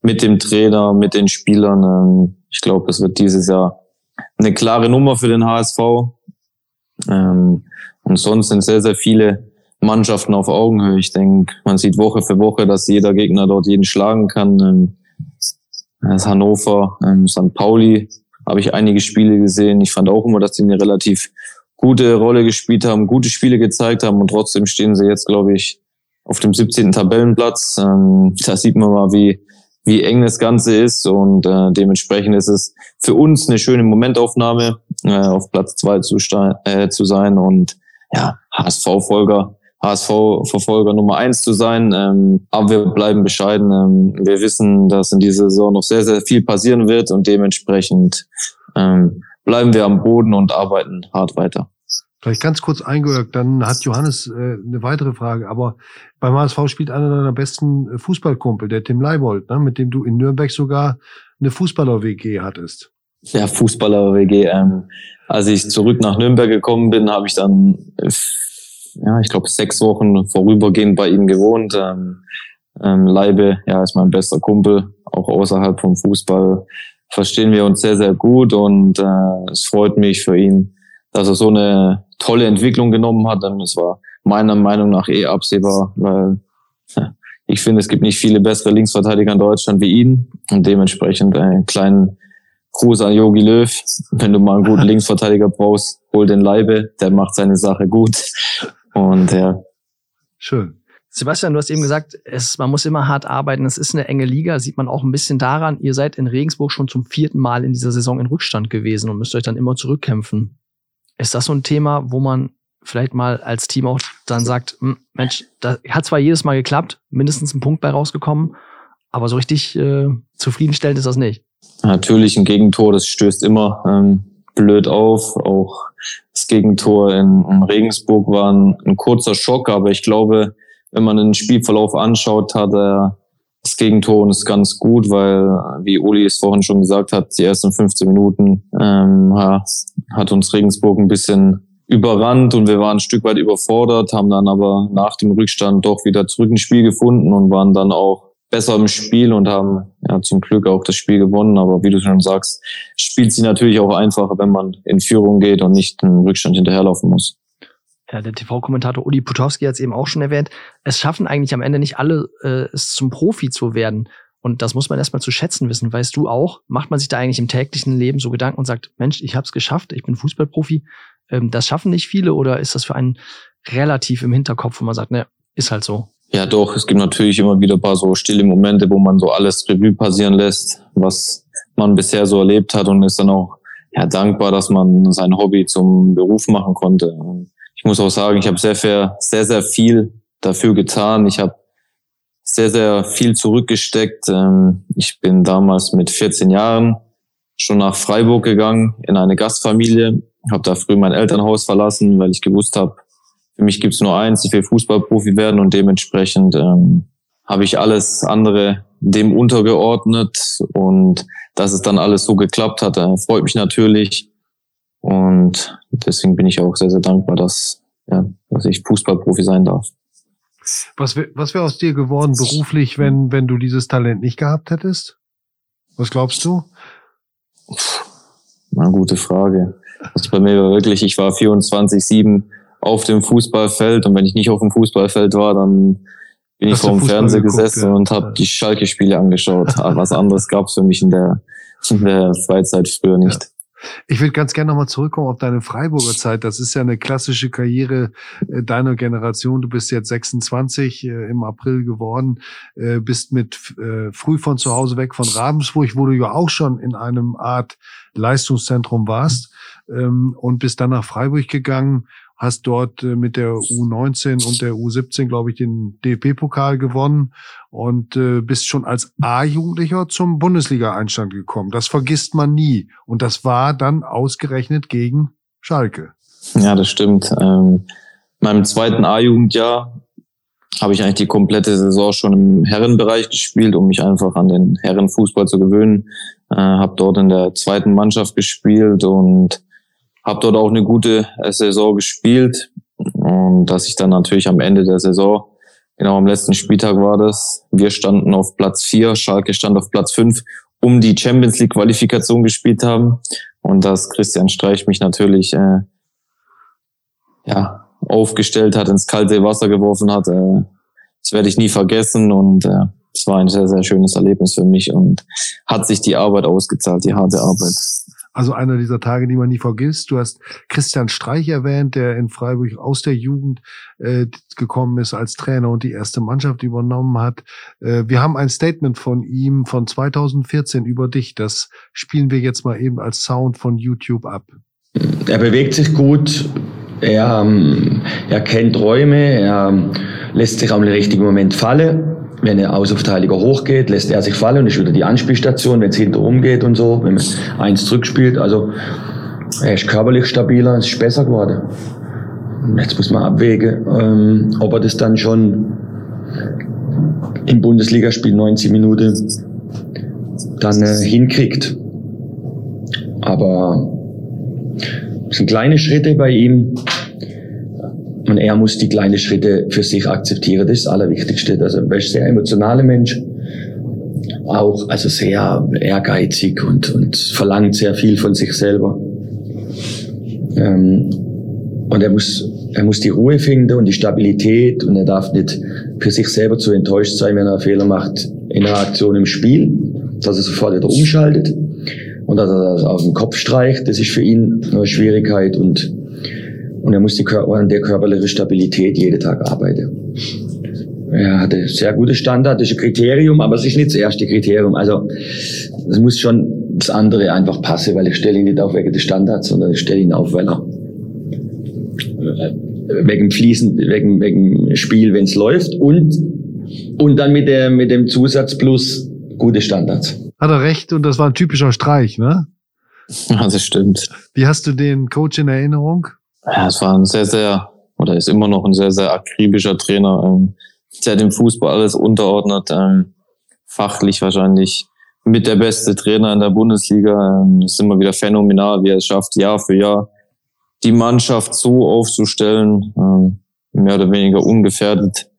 mit dem Trainer, mit den Spielern, ähm, ich glaube, es wird dieses Jahr eine klare Nummer für den HSV. Ähm, und sonst sind sehr, sehr viele Mannschaften auf Augenhöhe. Ich denke, man sieht Woche für Woche, dass jeder Gegner dort jeden schlagen kann. Ähm, das Hannover, ähm, St. Pauli habe ich einige Spiele gesehen. Ich fand auch immer, dass sie eine relativ gute Rolle gespielt haben, gute Spiele gezeigt haben und trotzdem stehen sie jetzt, glaube ich, auf dem 17. Tabellenplatz. Ähm, da sieht man mal, wie, wie eng das Ganze ist und äh, dementsprechend ist es für uns eine schöne Momentaufnahme, äh, auf Platz zwei zu, äh, zu sein und ja, HSV-Folger HSV-Verfolger Nummer eins zu sein. Ähm, aber wir bleiben bescheiden. Ähm, wir wissen, dass in dieser Saison noch sehr, sehr viel passieren wird und dementsprechend ähm, bleiben wir am Boden und arbeiten hart weiter. Vielleicht ganz kurz eingehört, dann hat Johannes äh, eine weitere Frage. Aber beim HSV spielt einer deiner besten äh, Fußballkumpel, der Tim Leibold, ne, mit dem du in Nürnberg sogar eine Fußballer-WG hattest. Ja, Fußballer-WG. Ähm, als ich zurück nach Nürnberg gekommen bin, habe ich dann äh, ja, ich glaube, sechs Wochen vorübergehend bei ihm gewohnt. Ähm, ähm, Leibe, ja, ist mein bester Kumpel, auch außerhalb vom Fußball verstehen wir uns sehr, sehr gut und äh, es freut mich für ihn, dass er so eine tolle Entwicklung genommen hat. Und es war meiner Meinung nach eh absehbar, weil ich finde, es gibt nicht viele bessere Linksverteidiger in Deutschland wie ihn und dementsprechend einen kleinen Gruß an Yogi Löw. Wenn du mal einen guten Linksverteidiger brauchst, hol den Leibe, der macht seine Sache gut. Und ja. Schön. Sebastian, du hast eben gesagt, es, man muss immer hart arbeiten. Es ist eine enge Liga, sieht man auch ein bisschen daran. Ihr seid in Regensburg schon zum vierten Mal in dieser Saison in Rückstand gewesen und müsst euch dann immer zurückkämpfen. Ist das so ein Thema, wo man vielleicht mal als Team auch dann sagt, hm, Mensch, da hat zwar jedes Mal geklappt, mindestens ein Punkt bei rausgekommen, aber so richtig äh, zufriedenstellend ist das nicht. Natürlich ein Gegentor, das stößt immer ähm, blöd auf. Auch das Gegentor in, in Regensburg war ein, ein, kurzer Schock, aber ich glaube, wenn man den Spielverlauf anschaut, hat er das Gegentor und ist ganz gut, weil, wie Uli es vorhin schon gesagt hat, die ersten 15 Minuten ähm, hat uns Regensburg ein bisschen überrannt und wir waren ein Stück weit überfordert, haben dann aber nach dem Rückstand doch wieder zurück ins Spiel gefunden und waren dann auch besser im Spiel und haben ja zum Glück auch das Spiel gewonnen. Aber wie du schon sagst, spielt sie natürlich auch einfacher, wenn man in Führung geht und nicht einen Rückstand hinterherlaufen muss. Ja, der TV-Kommentator Uli Putowski hat es eben auch schon erwähnt. Es schaffen eigentlich am Ende nicht alle, äh, es zum Profi zu werden. Und das muss man erstmal zu schätzen wissen. Weißt du auch, macht man sich da eigentlich im täglichen Leben so Gedanken und sagt, Mensch, ich habe es geschafft, ich bin Fußballprofi. Ähm, das schaffen nicht viele oder ist das für einen relativ im Hinterkopf, wo man sagt, ne, ist halt so? Ja, doch, es gibt natürlich immer wieder ein paar so stille Momente, wo man so alles Revue passieren lässt, was man bisher so erlebt hat und ist dann auch ja, dankbar, dass man sein Hobby zum Beruf machen konnte. Ich muss auch sagen, ich habe sehr, sehr, sehr, viel dafür getan. Ich habe sehr, sehr viel zurückgesteckt. Ähm, ich bin damals mit 14 Jahren schon nach Freiburg gegangen in eine Gastfamilie, habe da früh mein Elternhaus verlassen, weil ich gewusst habe, für mich gibt es nur eins, ich will Fußballprofi werden und dementsprechend ähm, habe ich alles andere dem untergeordnet und dass es dann alles so geklappt hat, äh, freut mich natürlich und deswegen bin ich auch sehr, sehr dankbar, dass, ja, dass ich Fußballprofi sein darf. Was wäre was wär aus dir geworden beruflich, wenn, wenn du dieses Talent nicht gehabt hättest? Was glaubst du? Eine gute Frage. Also bei mir war wirklich, ich war 24-7 auf dem Fußballfeld und wenn ich nicht auf dem Fußballfeld war, dann bin ich vor dem Fernseher gesessen ja. und habe die Schalke-Spiele angeschaut. Aber was anderes gab es für mich in der, in der Freizeit früher nicht. Ja. Ich würde ganz gerne nochmal zurückkommen auf deine Freiburger Zeit. Das ist ja eine klassische Karriere äh, deiner Generation. Du bist jetzt 26 äh, im April geworden, äh, bist mit äh, früh von zu Hause weg von Ravensburg, wo du ja auch schon in einem Art Leistungszentrum warst ähm, und bist dann nach Freiburg gegangen hast dort äh, mit der U19 und der U17, glaube ich, den DFB-Pokal gewonnen und äh, bist schon als A-Jugendlicher zum Bundesliga-Einstand gekommen. Das vergisst man nie. Und das war dann ausgerechnet gegen Schalke. Ja, das stimmt. Ähm, meinem zweiten A-Jugendjahr habe ich eigentlich die komplette Saison schon im Herrenbereich gespielt, um mich einfach an den Herrenfußball zu gewöhnen. Äh, habe dort in der zweiten Mannschaft gespielt und habe dort auch eine gute äh, Saison gespielt. Und dass ich dann natürlich am Ende der Saison, genau am letzten Spieltag war das, wir standen auf Platz vier, Schalke stand auf Platz fünf, um die Champions League Qualifikation gespielt haben. Und dass Christian Streich mich natürlich äh, ja, aufgestellt hat, ins kalte Wasser geworfen hat, äh, das werde ich nie vergessen. Und äh, es war ein sehr, sehr schönes Erlebnis für mich und hat sich die Arbeit ausgezahlt, die harte Arbeit. Also einer dieser Tage, die man nie vergisst. Du hast Christian Streich erwähnt, der in Freiburg aus der Jugend äh, gekommen ist als Trainer und die erste Mannschaft übernommen hat. Äh, wir haben ein Statement von ihm von 2014 über dich. Das spielen wir jetzt mal eben als Sound von YouTube ab. Er bewegt sich gut. Er, ähm, er kennt Räume. Er lässt sich am richtigen Moment fallen wenn der Außenverteidiger hochgeht, lässt er sich fallen und ist wieder die Anspielstation, wenn es hinter umgeht und so, wenn man eins zurückspielt. Also er ist körperlich stabiler, es ist besser geworden. Jetzt muss man abwägen, ähm, ob er das dann schon im Bundesligaspiel 90 Minuten dann äh, hinkriegt. Aber es sind kleine Schritte bei ihm. Und er muss die kleinen Schritte für sich akzeptieren. Das ist das Allerwichtigste. Also, er ist sehr emotionaler Mensch. Auch, also sehr ehrgeizig und, und verlangt sehr viel von sich selber. Ähm, und er muss er muss die Ruhe finden und die Stabilität und er darf nicht für sich selber zu enttäuscht sein, wenn er Fehler macht in einer Aktion im Spiel, dass er sofort wieder umschaltet und dass er das auf den Kopf streicht. Das ist für ihn eine Schwierigkeit und, und er muss die, an der körperlichen Stabilität jeden Tag arbeiten. Er hatte sehr gute Standard, das ist ein Kriterium, aber es ist nicht das erste Kriterium. Also es muss schon das andere einfach passen, weil ich stelle ihn nicht auf wegen des Standards, sondern ich stelle ihn auf, weil er äh, wegen Fließen, wegen, wegen Spiel, wenn es läuft und, und dann mit, der, mit dem Zusatz plus gute Standards. Hat er recht und das war ein typischer Streich, ne? Ja, das stimmt. Wie hast du den Coach in Erinnerung? Ja, es war ein sehr, sehr, oder ist immer noch ein sehr, sehr akribischer Trainer, ähm, der dem Fußball alles unterordnet, ähm, fachlich wahrscheinlich mit der beste Trainer in der Bundesliga. Ähm, ist immer wieder phänomenal, wie er es schafft, Jahr für Jahr die Mannschaft so aufzustellen, ähm, mehr oder weniger ungefährdet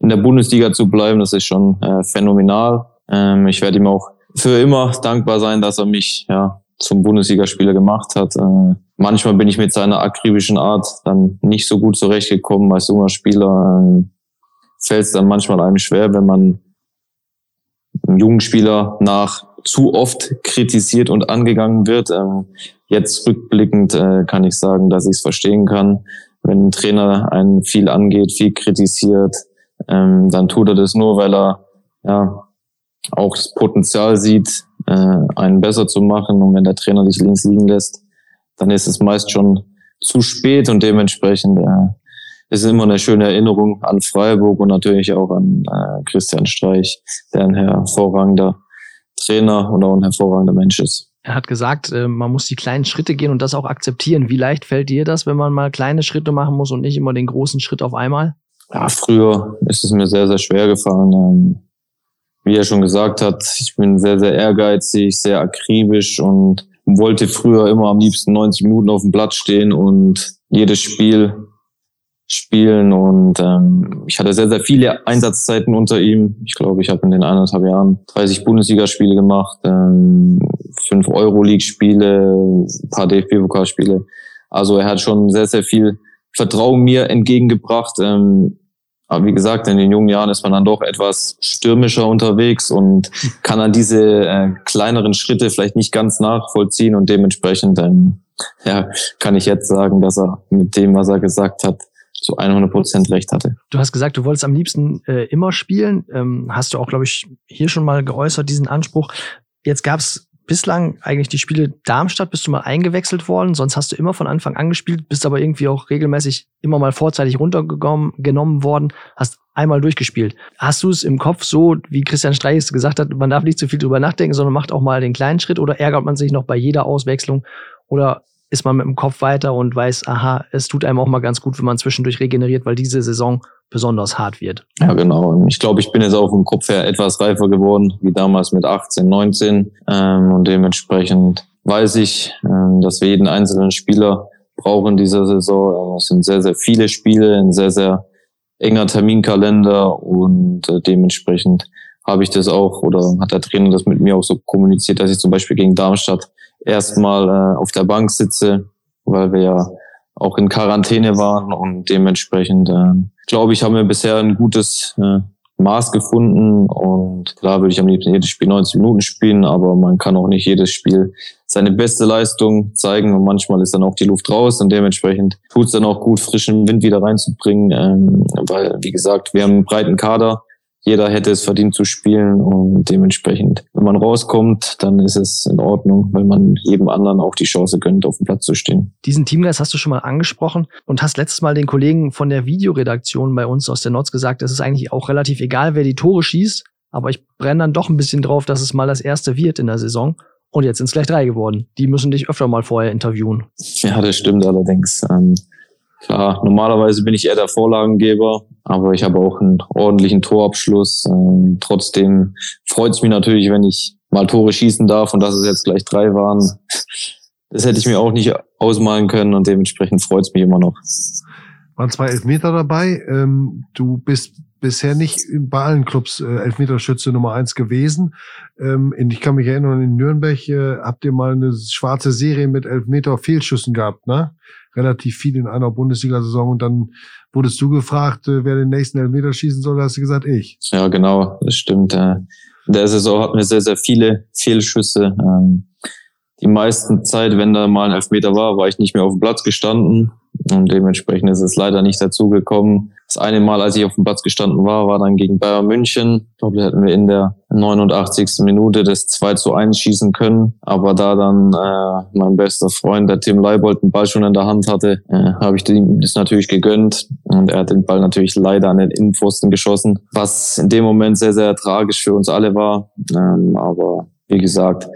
in der Bundesliga zu bleiben. Das ist schon äh, phänomenal. Ähm, ich werde ihm auch für immer dankbar sein, dass er mich ja zum Bundesligaspieler gemacht hat. Äh, manchmal bin ich mit seiner akribischen Art dann nicht so gut zurechtgekommen als junger Spieler. Ähm, Fällt es dann manchmal einem schwer, wenn man einem jungen Spieler nach zu oft kritisiert und angegangen wird. Ähm, jetzt rückblickend äh, kann ich sagen, dass ich es verstehen kann. Wenn ein Trainer einen viel angeht, viel kritisiert, ähm, dann tut er das nur, weil er ja auch das Potenzial sieht, äh, einen besser zu machen. Und wenn der Trainer dich links liegen lässt, dann ist es meist schon zu spät und dementsprechend äh, ist immer eine schöne Erinnerung an Freiburg und natürlich auch an äh, Christian Streich, der ein hervorragender Trainer und auch ein hervorragender Mensch ist. Er hat gesagt, äh, man muss die kleinen Schritte gehen und das auch akzeptieren. Wie leicht fällt dir das, wenn man mal kleine Schritte machen muss und nicht immer den großen Schritt auf einmal? Ja, früher ist es mir sehr, sehr schwer gefallen. Wie er schon gesagt hat, ich bin sehr, sehr ehrgeizig, sehr akribisch und wollte früher immer am liebsten 90 Minuten auf dem Platz stehen und jedes Spiel spielen und ähm, ich hatte sehr, sehr viele Einsatzzeiten unter ihm. Ich glaube, ich habe in den eineinhalb Jahren 30 Bundesligaspiele gemacht, ähm, fünf Euroleague-Spiele, ein paar DFB-Pokalspiele. Also er hat schon sehr, sehr viel Vertrauen mir entgegengebracht. Ähm, aber wie gesagt, in den jungen Jahren ist man dann doch etwas stürmischer unterwegs und kann dann diese äh, kleineren Schritte vielleicht nicht ganz nachvollziehen und dementsprechend ähm, ja, kann ich jetzt sagen, dass er mit dem, was er gesagt hat, zu 100 Prozent recht hatte. Du hast gesagt, du wolltest am liebsten äh, immer spielen. Ähm, hast du auch, glaube ich, hier schon mal geäußert, diesen Anspruch. Jetzt gab es bislang eigentlich die Spiele Darmstadt, bist du mal eingewechselt worden, sonst hast du immer von Anfang an gespielt, bist aber irgendwie auch regelmäßig immer mal vorzeitig runtergenommen worden, hast einmal durchgespielt. Hast du es im Kopf so, wie Christian Streich es gesagt hat, man darf nicht zu viel drüber nachdenken, sondern macht auch mal den kleinen Schritt oder ärgert man sich noch bei jeder Auswechslung oder ist man mit dem Kopf weiter und weiß, aha, es tut einem auch mal ganz gut, wenn man zwischendurch regeneriert, weil diese Saison besonders hart wird. Ja, genau. Ich glaube, ich bin jetzt auch vom Kopf her etwas reifer geworden, wie damals mit 18, 19. Ähm, und dementsprechend weiß ich, ähm, dass wir jeden einzelnen Spieler brauchen dieser Saison. Es sind sehr, sehr viele Spiele, ein sehr, sehr enger Terminkalender und äh, dementsprechend habe ich das auch oder hat der Trainer das mit mir auch so kommuniziert, dass ich zum Beispiel gegen Darmstadt erstmal äh, auf der Bank sitze, weil wir ja auch in Quarantäne waren und dementsprechend äh, glaube ich, haben wir bisher ein gutes äh, Maß gefunden und klar würde ich am liebsten jedes Spiel 90 Minuten spielen, aber man kann auch nicht jedes Spiel seine beste Leistung zeigen und manchmal ist dann auch die Luft raus und dementsprechend tut es dann auch gut, frischen Wind wieder reinzubringen, ähm, weil wie gesagt, wir haben einen breiten Kader, jeder hätte es verdient zu spielen und dementsprechend, wenn man rauskommt, dann ist es in Ordnung, weil man jedem anderen auch die Chance gönnt, auf dem Platz zu stehen. Diesen Teamgeist hast du schon mal angesprochen und hast letztes Mal den Kollegen von der Videoredaktion bei uns aus der Notz gesagt, es ist eigentlich auch relativ egal, wer die Tore schießt, aber ich brenne dann doch ein bisschen drauf, dass es mal das erste wird in der Saison. Und jetzt sind es gleich drei geworden. Die müssen dich öfter mal vorher interviewen. Ja, das stimmt allerdings. Ähm Klar, normalerweise bin ich eher der Vorlagengeber, aber ich habe auch einen ordentlichen Torabschluss. Ähm, trotzdem freut es mich natürlich, wenn ich mal Tore schießen darf und dass es jetzt gleich drei waren. Das hätte ich mir auch nicht ausmalen können und dementsprechend freut es mich immer noch. Waren zwei Elfmeter dabei. Ähm, du bist bisher nicht bei allen Clubs äh, Elfmeterschütze Nummer eins gewesen. Ähm, ich kann mich erinnern, in Nürnberg äh, habt ihr mal eine schwarze Serie mit Elfmeter Fehlschüssen gehabt, ne? Relativ viel in einer Bundesliga-Saison und dann wurdest du gefragt, äh, wer den nächsten Elfmeter schießen soll, hast du gesagt, ich. Ja, genau, das stimmt. Äh, in der Saison hatten wir sehr, sehr viele Fehlschüsse. Ähm, die meisten Zeit, wenn da mal ein Elfmeter war, war ich nicht mehr auf dem Platz gestanden. Und dementsprechend ist es leider nicht dazu gekommen. Das eine Mal, als ich auf dem Platz gestanden war, war dann gegen Bayern München. Ich glaube, da hätten wir in der 89. Minute das 2 zu 1 schießen können. Aber da dann äh, mein bester Freund, der Tim Leibold, den Ball schon in der Hand hatte, äh, habe ich ihm das natürlich gegönnt. Und er hat den Ball natürlich leider an den Innenpfosten geschossen, was in dem Moment sehr, sehr tragisch für uns alle war. Ähm, aber wie gesagt,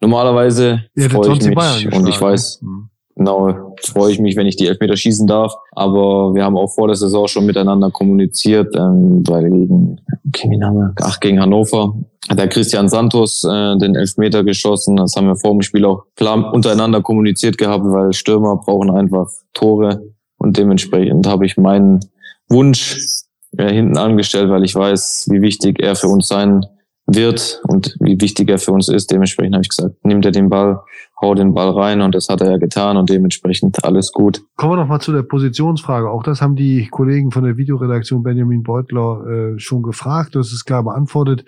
normalerweise ja, freue ich mich und ich weiß, mhm. Genau, freue ich mich, wenn ich die Elfmeter schießen darf. Aber wir haben auch vor der Saison schon miteinander kommuniziert, ähm, weil gegen, okay? Ach, gegen Hannover hat der Christian Santos äh, den Elfmeter geschossen. Das haben wir vor dem Spiel auch klar untereinander kommuniziert gehabt, weil Stürmer brauchen einfach Tore. Und dementsprechend habe ich meinen Wunsch äh, hinten angestellt, weil ich weiß, wie wichtig er für uns sein wird und wie wichtig er für uns ist. Dementsprechend habe ich gesagt, nimmt er den Ball, hau den Ball rein und das hat er ja getan und dementsprechend alles gut. Kommen wir noch mal zu der Positionsfrage. Auch das haben die Kollegen von der Videoredaktion Benjamin Beutler äh, schon gefragt. Du hast es klar beantwortet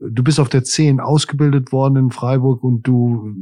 du bist auf der 10 ausgebildet worden in Freiburg und du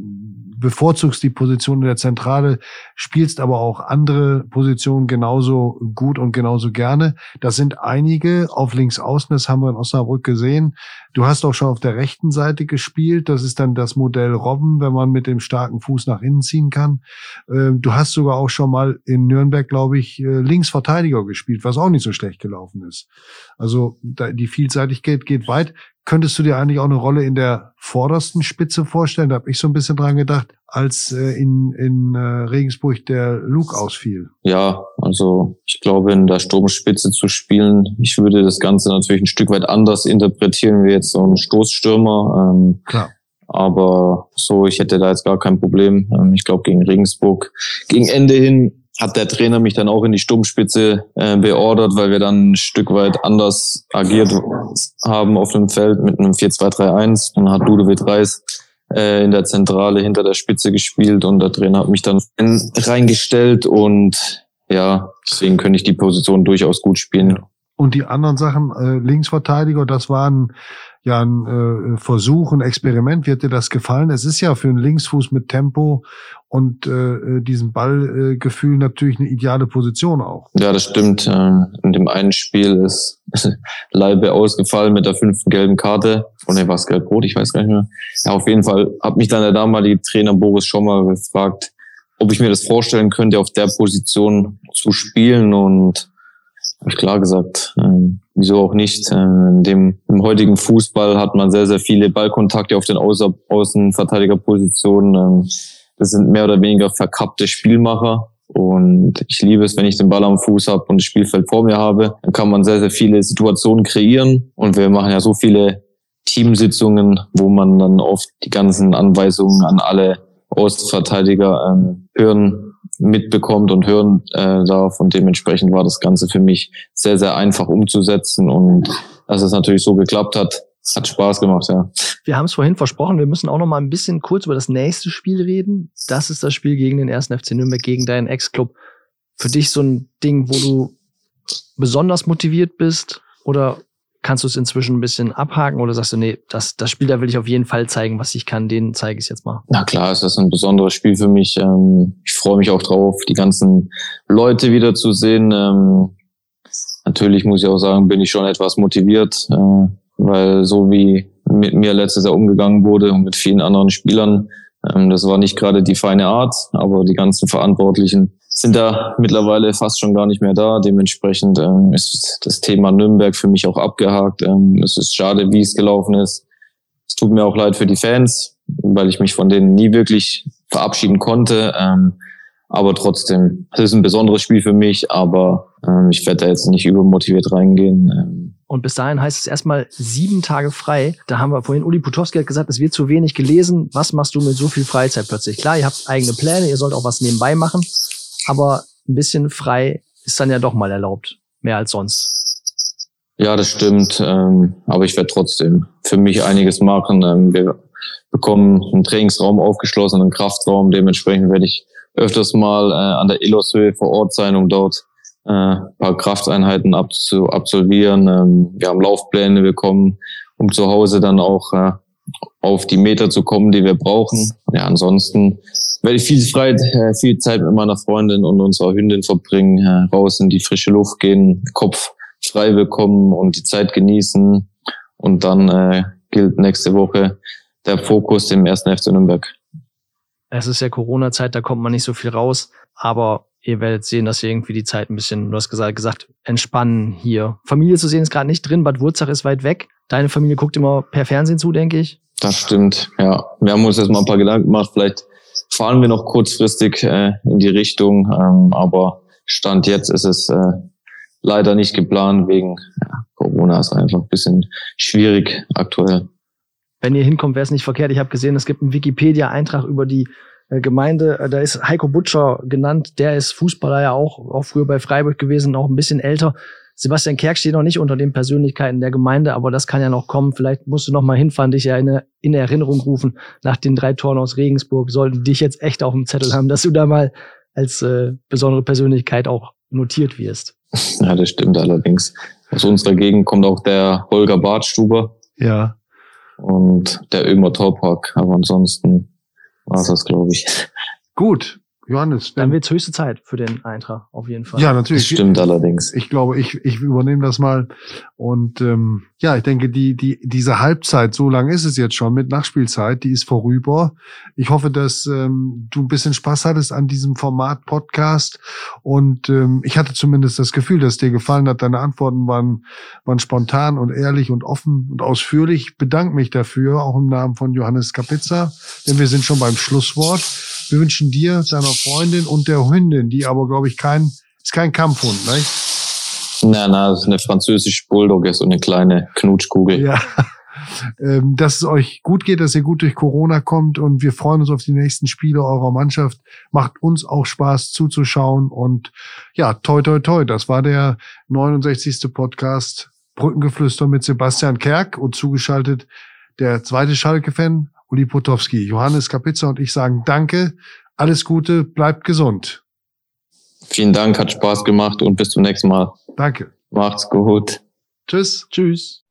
bevorzugst die Position in der Zentrale, spielst aber auch andere Positionen genauso gut und genauso gerne. Das sind einige auf links außen, das haben wir in Osnabrück gesehen. Du hast auch schon auf der rechten Seite gespielt. Das ist dann das Modell Robben, wenn man mit dem starken Fuß nach innen ziehen kann. Ähm, du hast sogar auch schon mal in Nürnberg, glaube ich, äh, Linksverteidiger gespielt, was auch nicht so schlecht gelaufen ist. Also die Vielseitigkeit geht weit. Könntest du dir eigentlich auch eine Rolle in der vordersten Spitze vorstellen? Da habe ich so ein bisschen dran gedacht, als äh, in, in äh, Regensburg der Luke ausfiel. Ja, also ich glaube, in der Sturmspitze zu spielen, ich würde das Ganze natürlich ein Stück weit anders interpretieren wie jetzt so ein Stoßstürmer. Ähm, Klar. Aber so, ich hätte da jetzt gar kein Problem. Ähm, ich glaube, gegen Regensburg, gegen Ende hin hat der Trainer mich dann auch in die Sturmspitze äh, beordert, weil wir dann ein Stück weit anders agiert haben auf dem Feld mit einem 4-2-3-1. Dann hat Ludovic Reis äh, in der Zentrale hinter der Spitze gespielt und der Trainer hat mich dann reingestellt und ja, deswegen könnte ich die Position durchaus gut spielen. Und die anderen Sachen, äh, Linksverteidiger, das waren ja ein äh, Versuch, ein Experiment. Wird dir das gefallen? Es ist ja für einen Linksfuß mit Tempo und äh, diesem Ballgefühl äh, natürlich eine ideale Position auch. Ja, das stimmt. Ähm, in dem einen Spiel ist Leibe ausgefallen mit der fünften gelben Karte. Oh ne, war es gelb-rot? Ich weiß gar nicht mehr. Ja, auf jeden Fall hat mich dann der damalige Trainer Boris schon mal gefragt, ob ich mir das vorstellen könnte, auf der Position zu spielen und habe ich klar gesagt, ähm, wieso auch nicht. Ähm, in dem im heutigen Fußball hat man sehr, sehr viele Ballkontakte auf den Außen Außenverteidigerpositionen. Ähm, das sind mehr oder weniger verkappte Spielmacher. Und ich liebe es, wenn ich den Ball am Fuß habe und das Spielfeld vor mir habe. Dann kann man sehr, sehr viele Situationen kreieren. Und wir machen ja so viele Teamsitzungen, wo man dann oft die ganzen Anweisungen an alle Außenverteidiger ähm, hören mitbekommt und hören äh, darf. Und dementsprechend war das Ganze für mich sehr, sehr einfach umzusetzen. Und dass es natürlich so geklappt hat, hat Spaß gemacht, ja. Wir haben es vorhin versprochen, wir müssen auch noch mal ein bisschen kurz über das nächste Spiel reden. Das ist das Spiel gegen den ersten FC Nürnberg, gegen deinen Ex-Club. Für dich so ein Ding, wo du besonders motiviert bist? Oder kannst du es inzwischen ein bisschen abhaken oder sagst du, nee, das, das Spiel, da will ich auf jeden Fall zeigen, was ich kann, den zeige ich jetzt mal? Na klar, es ist ein besonderes Spiel für mich. Ähm, ich freue mich auch drauf, die ganzen Leute wiederzusehen. Ähm, natürlich muss ich auch sagen, bin ich schon etwas motiviert, äh, weil so wie mit mir letztes Jahr umgegangen wurde und mit vielen anderen Spielern, ähm, das war nicht gerade die feine Art, aber die ganzen Verantwortlichen sind da mittlerweile fast schon gar nicht mehr da. Dementsprechend ähm, ist das Thema Nürnberg für mich auch abgehakt. Ähm, es ist schade, wie es gelaufen ist. Es tut mir auch leid für die Fans, weil ich mich von denen nie wirklich verabschieden konnte. Ähm, aber trotzdem, es ist ein besonderes Spiel für mich, aber ähm, ich werde da jetzt nicht übermotiviert reingehen. Ähm. Und bis dahin heißt es erstmal sieben Tage frei. Da haben wir vorhin, Uli Putowski hat gesagt, es wird zu wenig gelesen. Was machst du mit so viel Freizeit plötzlich? Klar, ihr habt eigene Pläne, ihr sollt auch was nebenbei machen aber ein bisschen frei ist dann ja doch mal erlaubt, mehr als sonst. Ja, das stimmt. Ähm, aber ich werde trotzdem für mich einiges machen. Ähm, wir bekommen einen Trainingsraum aufgeschlossen, einen Kraftraum. Dementsprechend werde ich öfters mal äh, an der Illoshöhe vor Ort sein, um dort äh, ein paar Krafteinheiten abzu absolvieren. Ähm, wir haben Laufpläne bekommen, um zu Hause dann auch äh, auf die Meter zu kommen, die wir brauchen. Ja, ansonsten werde ich viel Zeit, äh, viel Zeit mit meiner Freundin und unserer Hündin verbringen, äh, raus in die frische Luft gehen, Kopf frei bekommen und die Zeit genießen. Und dann äh, gilt nächste Woche der Fokus im ersten FC Nürnberg. Es ist ja Corona-Zeit, da kommt man nicht so viel raus, aber ihr werdet sehen, dass ihr irgendwie die Zeit ein bisschen, du hast gesagt, gesagt entspannen hier. Familie zu sehen ist gerade nicht drin, Bad Wurzach ist weit weg. Deine Familie guckt immer per Fernsehen zu, denke ich. Das stimmt, ja. Wir haben uns jetzt mal ein paar Gedanken gemacht. Vielleicht fahren wir noch kurzfristig äh, in die Richtung, ähm, aber Stand jetzt ist es äh, leider nicht geplant wegen ja, Corona ist einfach ein bisschen schwierig aktuell. Wenn ihr hinkommt, wäre es nicht verkehrt. Ich habe gesehen, es gibt einen Wikipedia-Eintrag über die Gemeinde. Äh, da ist Heiko Butcher genannt. Der ist Fußballer ja auch, auch früher bei Freiburg gewesen, auch ein bisschen älter. Sebastian Kerk steht noch nicht unter den Persönlichkeiten der Gemeinde, aber das kann ja noch kommen. Vielleicht musst du noch mal hinfahren, dich ja in, in Erinnerung rufen nach den drei Toren aus Regensburg. Sollten dich jetzt echt auf dem Zettel haben, dass du da mal als äh, besondere Persönlichkeit auch notiert wirst. Ja, das stimmt allerdings. Aus unserer Gegend kommt auch der Holger Bartstuber. Ja. Und der Ömer Torpark. Aber ansonsten war es das, glaube ich. Gut. Johannes. Dann wird's höchste Zeit für den Eintrag, auf jeden Fall. Ja, natürlich. Das stimmt allerdings. Ich glaube, ich, ich übernehme das mal. Und ähm, ja, ich denke, die, die, diese Halbzeit, so lang ist es jetzt schon mit Nachspielzeit, die ist vorüber. Ich hoffe, dass ähm, du ein bisschen Spaß hattest an diesem Format Podcast. Und ähm, ich hatte zumindest das Gefühl, dass dir gefallen hat. Deine Antworten waren, waren spontan und ehrlich und offen und ausführlich. Ich bedanke mich dafür, auch im Namen von Johannes Kapitza, denn wir sind schon beim Schlusswort. Wir wünschen dir, deiner Freundin und der Hündin, die aber, glaube ich, kein, ist kein Kampfhund, ne? Nein, nein, das ist eine französische Bulldogge, so eine kleine Knutschkugel. Ja. Ähm, dass es euch gut geht, dass ihr gut durch Corona kommt und wir freuen uns auf die nächsten Spiele eurer Mannschaft. Macht uns auch Spaß zuzuschauen und ja, toi, toi, toi. Das war der 69. Podcast Brückengeflüster mit Sebastian Kerk und zugeschaltet der zweite Schalke-Fan Uli Potowski. Johannes Kapitzer und ich sagen Danke, alles Gute, bleibt gesund. Vielen Dank, hat Spaß gemacht und bis zum nächsten Mal. Danke. Macht's gut. Tschüss. Tschüss.